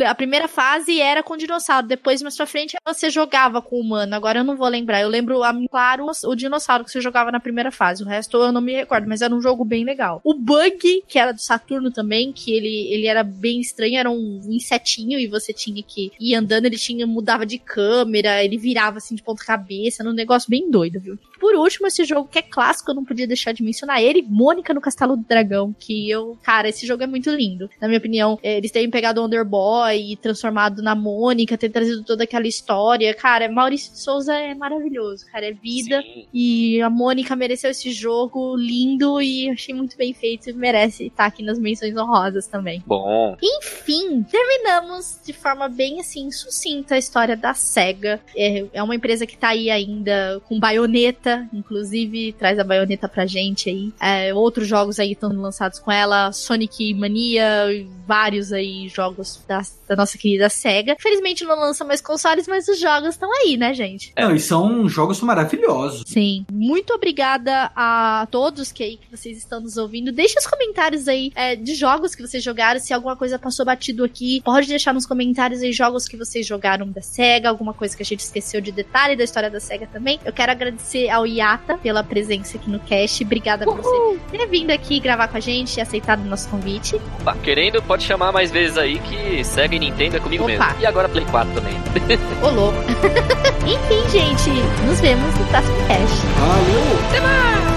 A primeira fase era com dinossauro. Depois, mais pra frente, você jogava com o humano. Agora eu não vou lembrar. Eu lembro, claro, o dinossauro que você jogava na primeira fase. O resto eu não me recordo, mas era um jogo bem legal. O Bug, que era do Saturno também, que ele, ele era bem estranho, era um insetinho e você tinha que ir andando, ele tinha mudava de câmera, ele virava assim de ponta cabeça, era um negócio bem doido, viu? Por último, esse jogo que é clássico, eu não podia deixar de mencionar ele, Mônica no Castelo do Dragão, que eu, cara, esse jogo é muito lindo. Na minha opinião, eh, eles têm pegado o Underboy e transformado na Mônica, ter trazido toda aquela história. Cara, Maurício de Souza é maravilhoso, cara, é vida. Sim. E a Mônica mereceu esse jogo lindo e achei muito bem feito e merece estar aqui nas menções honrosas também. Bom. Enfim, terminamos de forma bem assim, sucinta a história da SEGA. É, é uma empresa que tá aí ainda com baioneta baioneta, inclusive traz a baioneta pra gente aí. É, outros jogos aí estão lançados com ela, Sonic Mania, vários aí jogos da, da nossa querida SEGA. Felizmente não lança mais consoles, mas os jogos estão aí, né, gente? Não, e são jogos maravilhosos. Sim. Muito obrigada a todos que aí que vocês estão nos ouvindo. Deixe os comentários aí é, de jogos que vocês jogaram, se alguma coisa passou batido aqui. Pode deixar nos comentários aí jogos que vocês jogaram da SEGA, alguma coisa que a gente esqueceu de detalhe da história da SEGA também. Eu quero agradecer ao Yata pela presença aqui no cast. Obrigada por você ter vindo aqui gravar com a gente e aceitado o nosso convite. Opa, querendo, pode chamar mais vezes aí que segue Nintendo é comigo Opa. mesmo. E agora Play 4 também. Ô, louco. Enfim, gente, nos vemos no próximo cast. Valeu!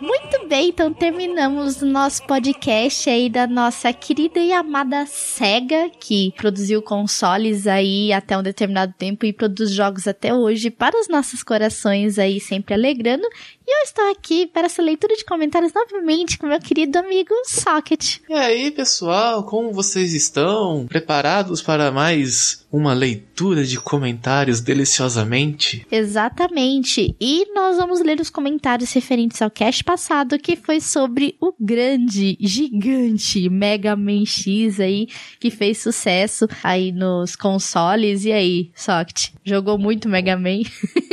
Muito bem, então terminamos o nosso podcast aí da nossa querida e amada SEGA, que produziu consoles aí até um determinado tempo e produz jogos até hoje para os nossos corações aí, sempre alegrando. E eu estou aqui para essa leitura de comentários novamente com meu querido amigo Socket. E aí, pessoal, como vocês estão? Preparados para mais uma leitura de comentários deliciosamente? Exatamente. E nós vamos ler os comentários referentes ao cast passado, que foi sobre o grande, gigante Mega Man X aí, que fez sucesso aí nos consoles. E aí, Socket, jogou muito Mega Man?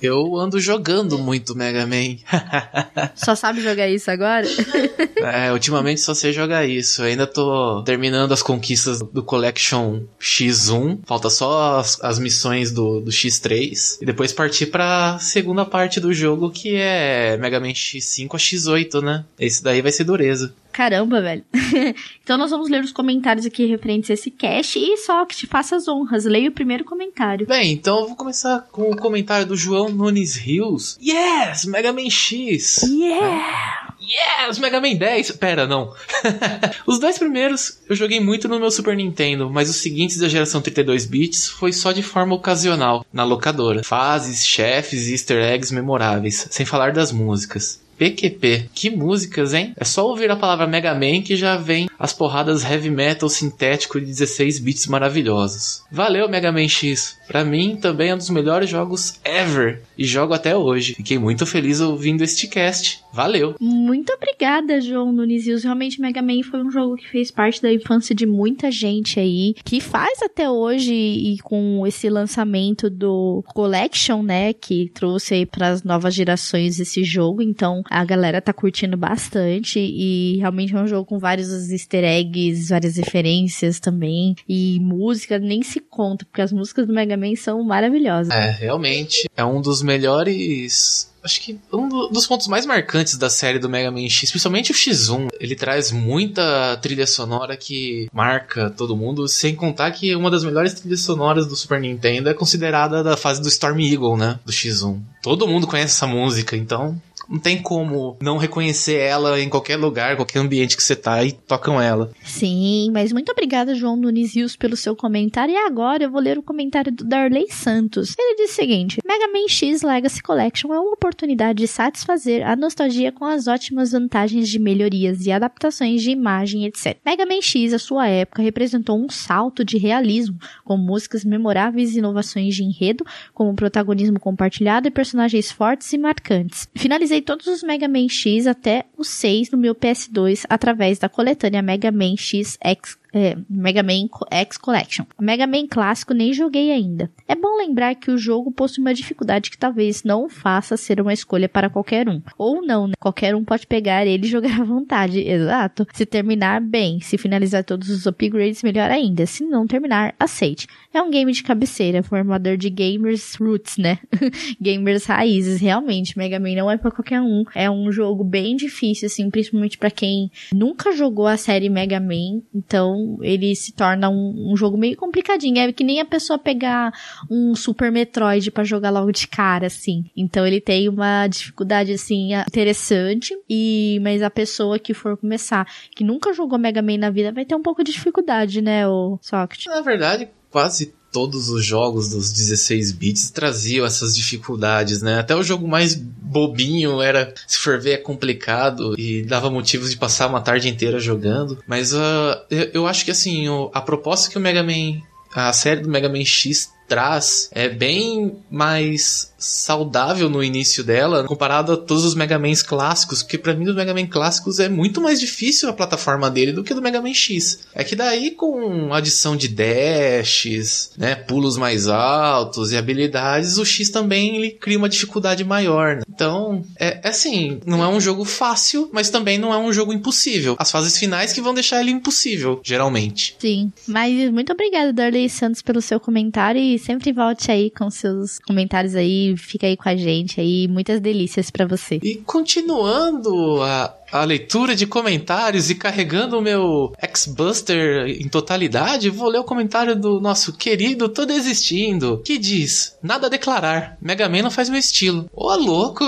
Eu ando jogando muito Mega Man. Só sabe jogar isso agora? é, ultimamente só sei jogar isso. Eu ainda tô terminando as conquistas do Collection X1. Falta só as, as missões do, do X3. E depois partir pra segunda parte do jogo, que é Mega Man X5 a X8, né? Esse daí vai ser dureza. Caramba, velho. então nós vamos ler os comentários aqui referentes a esse cast e só que te faça as honras. Leia o primeiro comentário. Bem, então eu vou começar com o comentário do João Nunes Rios. Yes, Mega Man X! Yeah! Yes, Mega Man 10! Pera, não. os dois primeiros eu joguei muito no meu Super Nintendo, mas os seguintes da geração 32 bits foi só de forma ocasional, na locadora. Fases, chefes e easter eggs memoráveis, sem falar das músicas. PQP. Que músicas, hein? É só ouvir a palavra Mega Man que já vem as porradas heavy metal sintético de 16 bits maravilhosos. Valeu, Mega Man X. Pra mim, também é um dos melhores jogos ever. E jogo até hoje. Fiquei muito feliz ouvindo este cast. Valeu! Muito obrigada, João Nunes. Realmente, Mega Man foi um jogo que fez parte da infância de muita gente aí, que faz até hoje e com esse lançamento do Collection, né, que trouxe aí para as novas gerações esse jogo. Então, a galera tá curtindo bastante e realmente é um jogo com vários easter eggs, várias referências também e música nem se conta, porque as músicas do Mega Man são maravilhosas. É, realmente é um dos melhores acho que um dos pontos mais marcantes da série do Mega Man X, principalmente o X1, ele traz muita trilha sonora que marca todo mundo, sem contar que uma das melhores trilhas sonoras do Super Nintendo é considerada da fase do Storm Eagle, né? Do X1. Todo mundo conhece essa música, então não tem como não reconhecer ela em qualquer lugar, qualquer ambiente que você tá e tocam ela. Sim, mas muito obrigada, João Nunes Rios, pelo seu comentário. E agora eu vou ler o comentário do Darley Santos. Ele diz o seguinte: Mega Man X Legacy Collection é uma oportunidade de satisfazer a nostalgia com as ótimas vantagens de melhorias e adaptações de imagem, etc. Mega Man X, à sua época, representou um salto de realismo, com músicas memoráveis e inovações de enredo, como protagonismo compartilhado e personagens fortes e marcantes. Finalizei todos os Mega Man X até o 6 no meu PS2 através da coletânea Mega Man X X é, Mega Man X Collection. Mega Man clássico nem joguei ainda. É bom lembrar que o jogo possui uma dificuldade que talvez não faça ser uma escolha para qualquer um. Ou não, né? Qualquer um pode pegar ele e jogar à vontade. Exato. Se terminar, bem. Se finalizar todos os upgrades, melhor ainda. Se não terminar, aceite. É um game de cabeceira, formador de gamers roots, né? gamers raízes, realmente. Mega Man não é para qualquer um. É um jogo bem difícil, assim, principalmente para quem nunca jogou a série Mega Man. Então, Ele se torna um, um jogo meio complicadinho. É que nem a pessoa pegar um Super Metroid para jogar logo de cara, assim. Então ele tem uma dificuldade, assim, interessante. E, mas a pessoa que for começar, que nunca jogou Mega Man na vida, vai ter um pouco de dificuldade, né, o Socket? Na verdade, quase todos os jogos dos 16 bits traziam essas dificuldades, né? Até o jogo mais bobinho era, se for ver, é complicado e dava motivos de passar uma tarde inteira jogando. Mas uh, eu, eu acho que assim, o, a proposta que o Mega Man, a série do Mega Man X traz é bem mais saudável no início dela, comparado a todos os Mega Mans clássicos, porque para mim dos Mega Man clássicos é muito mais difícil a plataforma dele do que do Mega Man X. É que daí com adição de dashes, né, pulos mais altos e habilidades, o X também ele cria uma dificuldade maior. Né? Então, é, é assim, não é um jogo fácil, mas também não é um jogo impossível. As fases finais que vão deixar ele impossível, geralmente. Sim, mas muito obrigada, Darley Santos, pelo seu comentário e sempre volte aí com seus comentários aí fica aí com a gente aí, muitas delícias para você. E continuando a, a leitura de comentários e carregando o meu X-Buster em totalidade, vou ler o comentário do nosso querido Tô Desistindo, que diz: Nada a declarar, Mega Man não faz meu estilo. Ô, louco,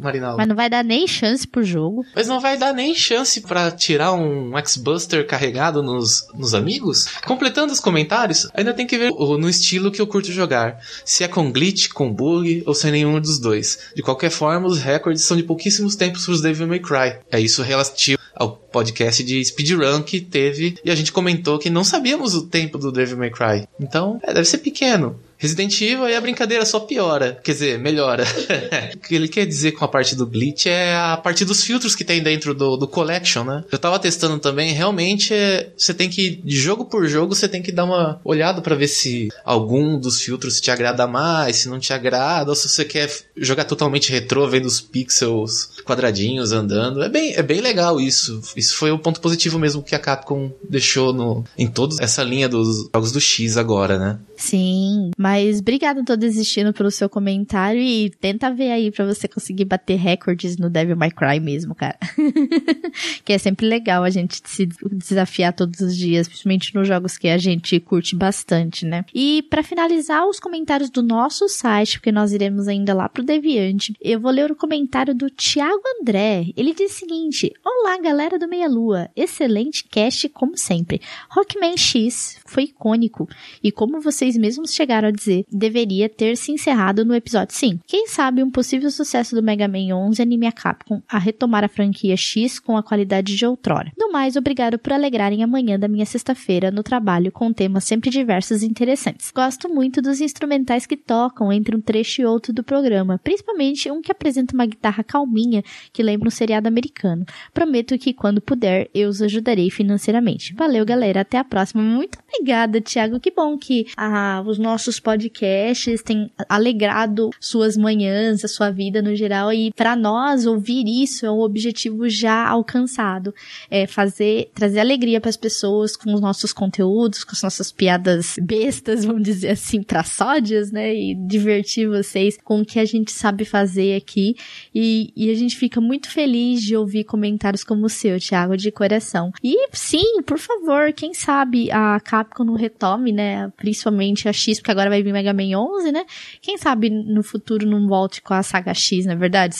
Marinaldo. Mas não vai dar nem chance pro jogo. Mas não vai dar nem chance para tirar um X-Buster carregado nos, nos amigos? Completando os comentários, ainda tem que ver no estilo que eu curto jogar. Se é com glitch, com bug ou sem nenhum dos dois. De qualquer forma, os recordes são de pouquíssimos tempos pros Devil May Cry. É isso relativo ao podcast de speedrun que teve e a gente comentou que não sabíamos o tempo do Devil May Cry. Então, é, deve ser pequeno. Resident Evil aí a brincadeira só piora, quer dizer, melhora. o que ele quer dizer com a parte do glitch é a parte dos filtros que tem dentro do, do collection, né? Eu tava testando também, realmente é, você tem que, de jogo por jogo, você tem que dar uma olhada para ver se algum dos filtros te agrada mais, se não te agrada, ou se você quer jogar totalmente retrô, vendo os pixels quadradinhos andando. É bem, é bem legal isso. Isso foi o ponto positivo mesmo que a Capcom deixou no, em toda essa linha dos jogos do X agora, né? Sim, mas obrigada, tô desistindo pelo seu comentário e tenta ver aí para você conseguir bater recordes no Devil May Cry mesmo, cara. que é sempre legal a gente se desafiar todos os dias, principalmente nos jogos que a gente curte bastante, né? E para finalizar os comentários do nosso site, porque nós iremos ainda lá pro Deviante, eu vou ler o comentário do Thiago André. Ele diz o seguinte: Olá, galera do Meia Lua. Excelente cast como sempre. Rockman X foi icônico e como vocês mesmos chegaram dizer, deveria ter se encerrado no episódio 5. Quem sabe um possível sucesso do Mega Man 11 anime a Capcom a retomar a franquia X com a qualidade de outrora. No mais, obrigado por alegrarem a manhã da minha sexta-feira no trabalho com temas sempre diversos e interessantes. Gosto muito dos instrumentais que tocam entre um trecho e outro do programa, principalmente um que apresenta uma guitarra calminha que lembra um seriado americano. Prometo que quando puder eu os ajudarei financeiramente. Valeu, galera. Até a próxima. Muito obrigada, Thiago. Que bom que a os nossos podcasts têm alegrado suas manhãs, a sua vida no geral. E para nós, ouvir isso é um objetivo já alcançado. É fazer, trazer alegria para as pessoas com os nossos conteúdos, com as nossas piadas bestas, vamos dizer assim, pra sódias, né? E divertir vocês com o que a gente sabe fazer aqui. E, e a gente fica muito feliz de ouvir comentários como o seu, Thiago, de coração. E sim, por favor, quem sabe a Capcom não retome, né? Principalmente a X, porque agora vai vir Mega Man 11, né? Quem sabe no futuro não volte com a saga X, não é verdade?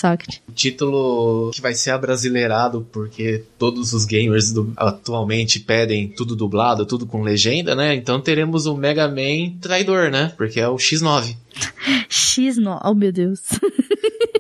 O título que vai ser abrasileirado, porque todos os gamers do, atualmente pedem tudo dublado, tudo com legenda, né? Então teremos o Mega Man traidor, né? Porque é o X9. X9, oh meu Deus.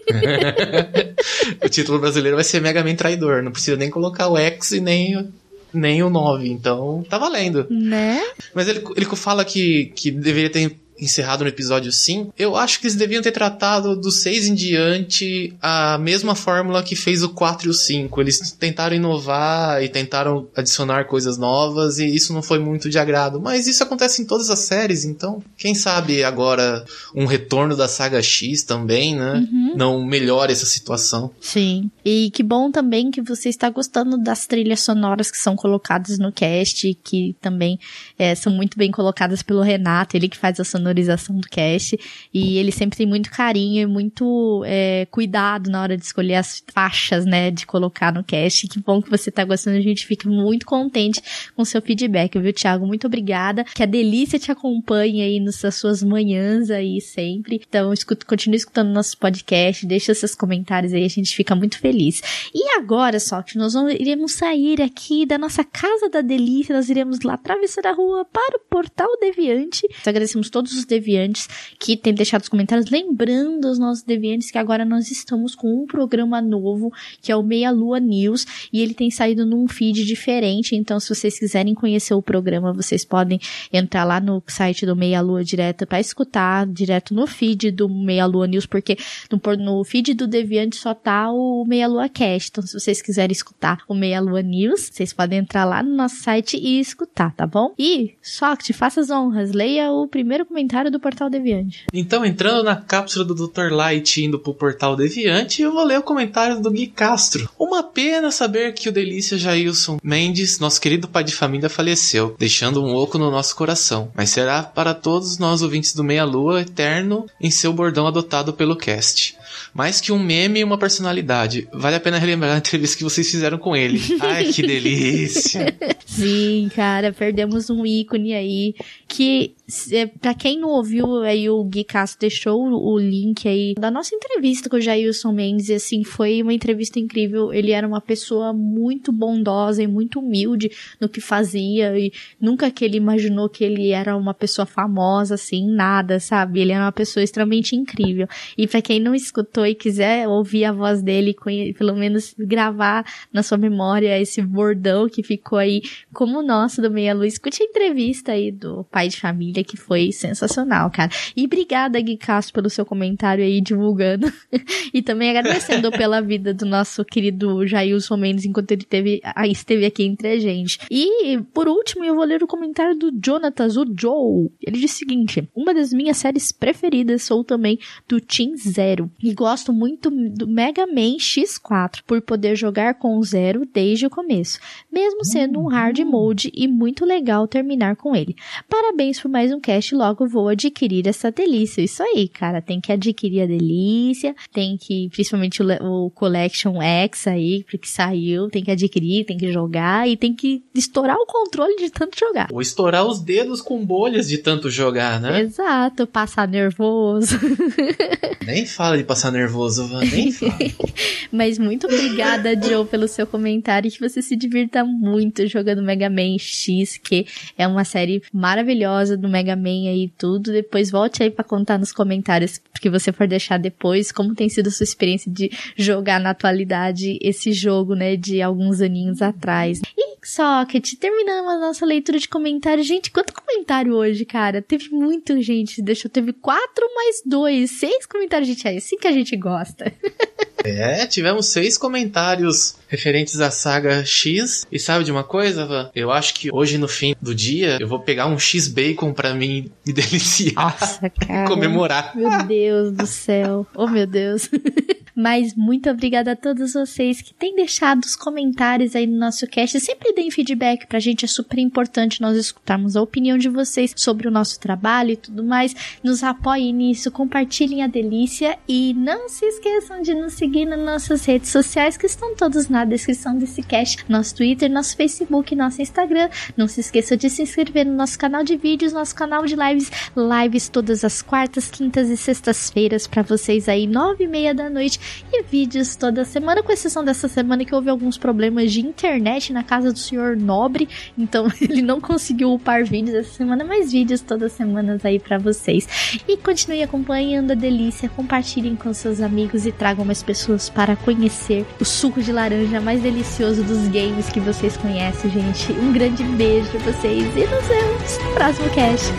o título brasileiro vai ser Mega Man Traidor. Não precisa nem colocar o X e nem nem o 9, então tá valendo. Né? Mas ele, ele fala que, que deveria ter encerrado no episódio 5, eu acho que eles deviam ter tratado do 6 em diante a mesma fórmula que fez o 4 e o 5. Eles tentaram inovar e tentaram adicionar coisas novas e isso não foi muito de agrado. Mas isso acontece em todas as séries, então quem sabe agora um retorno da saga X também, né? Uhum. Não melhore essa situação. Sim. E que bom também que você está gostando das trilhas sonoras que são colocadas no cast, que também é, são muito bem colocadas pelo Renato, ele que faz a sonora sonorização do cast. E ele sempre tem muito carinho e muito é, cuidado na hora de escolher as faixas, né, de colocar no cast. Que bom que você tá gostando, a gente fica muito contente com seu feedback, viu, Thiago? Muito obrigada. Que a delícia te acompanhe aí nas suas manhãs aí sempre. Então, escuta, continue escutando nosso podcast, deixa seus comentários aí, a gente fica muito feliz. E agora, só que nós vamos, iremos sair aqui da nossa casa da delícia, nós iremos lá atravessar a rua para o Portal Deviante. Agradecemos todos os deviantes que têm deixado os comentários, lembrando os nossos deviantes que agora nós estamos com um programa novo, que é o Meia Lua News, e ele tem saído num feed diferente, então se vocês quiserem conhecer o programa, vocês podem entrar lá no site do Meia Lua direto para escutar direto no feed do Meia Lua News, porque no, no feed do Deviante só tá o Meia Lua Cast. Então, se vocês quiserem escutar o Meia Lua News, vocês podem entrar lá no nosso site e escutar, tá bom? E, só que te faça as honras, leia o primeiro comentário do Portal Deviante. Então, entrando na cápsula do Dr. Light indo pro Portal Deviante, eu vou ler o comentário do Gui Castro. Uma pena saber que o Delícia Jailson Mendes, nosso querido pai de família, faleceu, deixando um oco no nosso coração. Mas será para todos nós ouvintes do Meia Lua eterno em seu bordão adotado pelo cast. Mais que um meme e uma personalidade. Vale a pena relembrar a entrevista que vocês fizeram com ele. Ai, que delícia! Sim, cara, perdemos um ícone aí que é, para quem não ouviu, aí o Gui Castro deixou o link aí da nossa entrevista com o Jailson Mendes, e assim, foi uma entrevista incrível. Ele era uma pessoa muito bondosa e muito humilde no que fazia, e nunca que ele imaginou que ele era uma pessoa famosa, assim, nada, sabe? Ele era uma pessoa extremamente incrível. E para quem não escutou e quiser ouvir a voz dele, pelo menos gravar na sua memória esse bordão que ficou aí como o nosso do Meia Luz, escute a entrevista aí do pai de família que foi sensacional, cara. E obrigada, Gui Castro, pelo seu comentário aí divulgando. e também agradecendo pela vida do nosso querido Jailson Mendes enquanto ele teve, esteve aqui entre a gente. E, por último, eu vou ler o comentário do Jonatas, o Joe. Ele diz o seguinte: Uma das minhas séries preferidas sou também do Team Zero. E gosto muito do Mega Man X4 por poder jogar com o Zero desde o começo, mesmo sendo um hard mode e muito legal terminar com ele. Parabéns por mais um cast, logo vou adquirir essa delícia. Isso aí, cara, tem que adquirir a delícia, tem que, principalmente o, o Collection X aí, porque saiu, tem que adquirir, tem que jogar e tem que estourar o controle de tanto jogar. Ou estourar os dedos com bolhas de tanto jogar, né? Exato, passar nervoso. Nem fala de passar nervoso, Van, nem fala. Mas muito obrigada, Joe, pelo seu comentário. Que você se divirta muito jogando Mega Man X, que é uma série maravilhosa do Mega Man aí tudo. Depois volte aí para contar nos comentários que você for deixar depois como tem sido a sua experiência de jogar na atualidade esse jogo, né, de alguns aninhos atrás. E Socket, terminamos a nossa leitura de comentários. Gente, quanto comentário hoje, cara? Teve muito gente, deixou, teve quatro mais dois, seis comentários, gente, é assim que a gente gosta. É, tivemos seis comentários referentes à saga X. E sabe de uma coisa, Van? Eu acho que hoje, no fim do dia, eu vou pegar um X-Bacon pra mim me deliciar. Nossa, cara. comemorar. Meu Deus do céu. Oh, meu Deus. Mas muito obrigada a todos vocês que têm deixado os comentários aí no nosso cast. Sempre deem feedback pra gente, é super importante nós escutarmos a opinião de vocês sobre o nosso trabalho e tudo mais. Nos apoiem nisso, compartilhem a delícia e não se esqueçam de nos seguir nas nossas redes sociais que estão todos na descrição desse cast. Nosso Twitter, nosso Facebook, nosso Instagram. Não se esqueça de se inscrever no nosso canal de vídeos, nosso canal de lives. Lives todas as quartas, quintas e sextas-feiras para vocês aí, nove e meia da noite e vídeos toda semana, com exceção dessa semana que houve alguns problemas de internet na casa do senhor Nobre, então ele não conseguiu upar vídeos essa semana, mas vídeos todas semanas aí para vocês. E continue acompanhando a delícia, compartilhem com seus amigos e tragam mais pessoas para conhecer o suco de laranja mais delicioso dos games que vocês conhecem, gente. Um grande beijo pra vocês e nos vemos no próximo cast.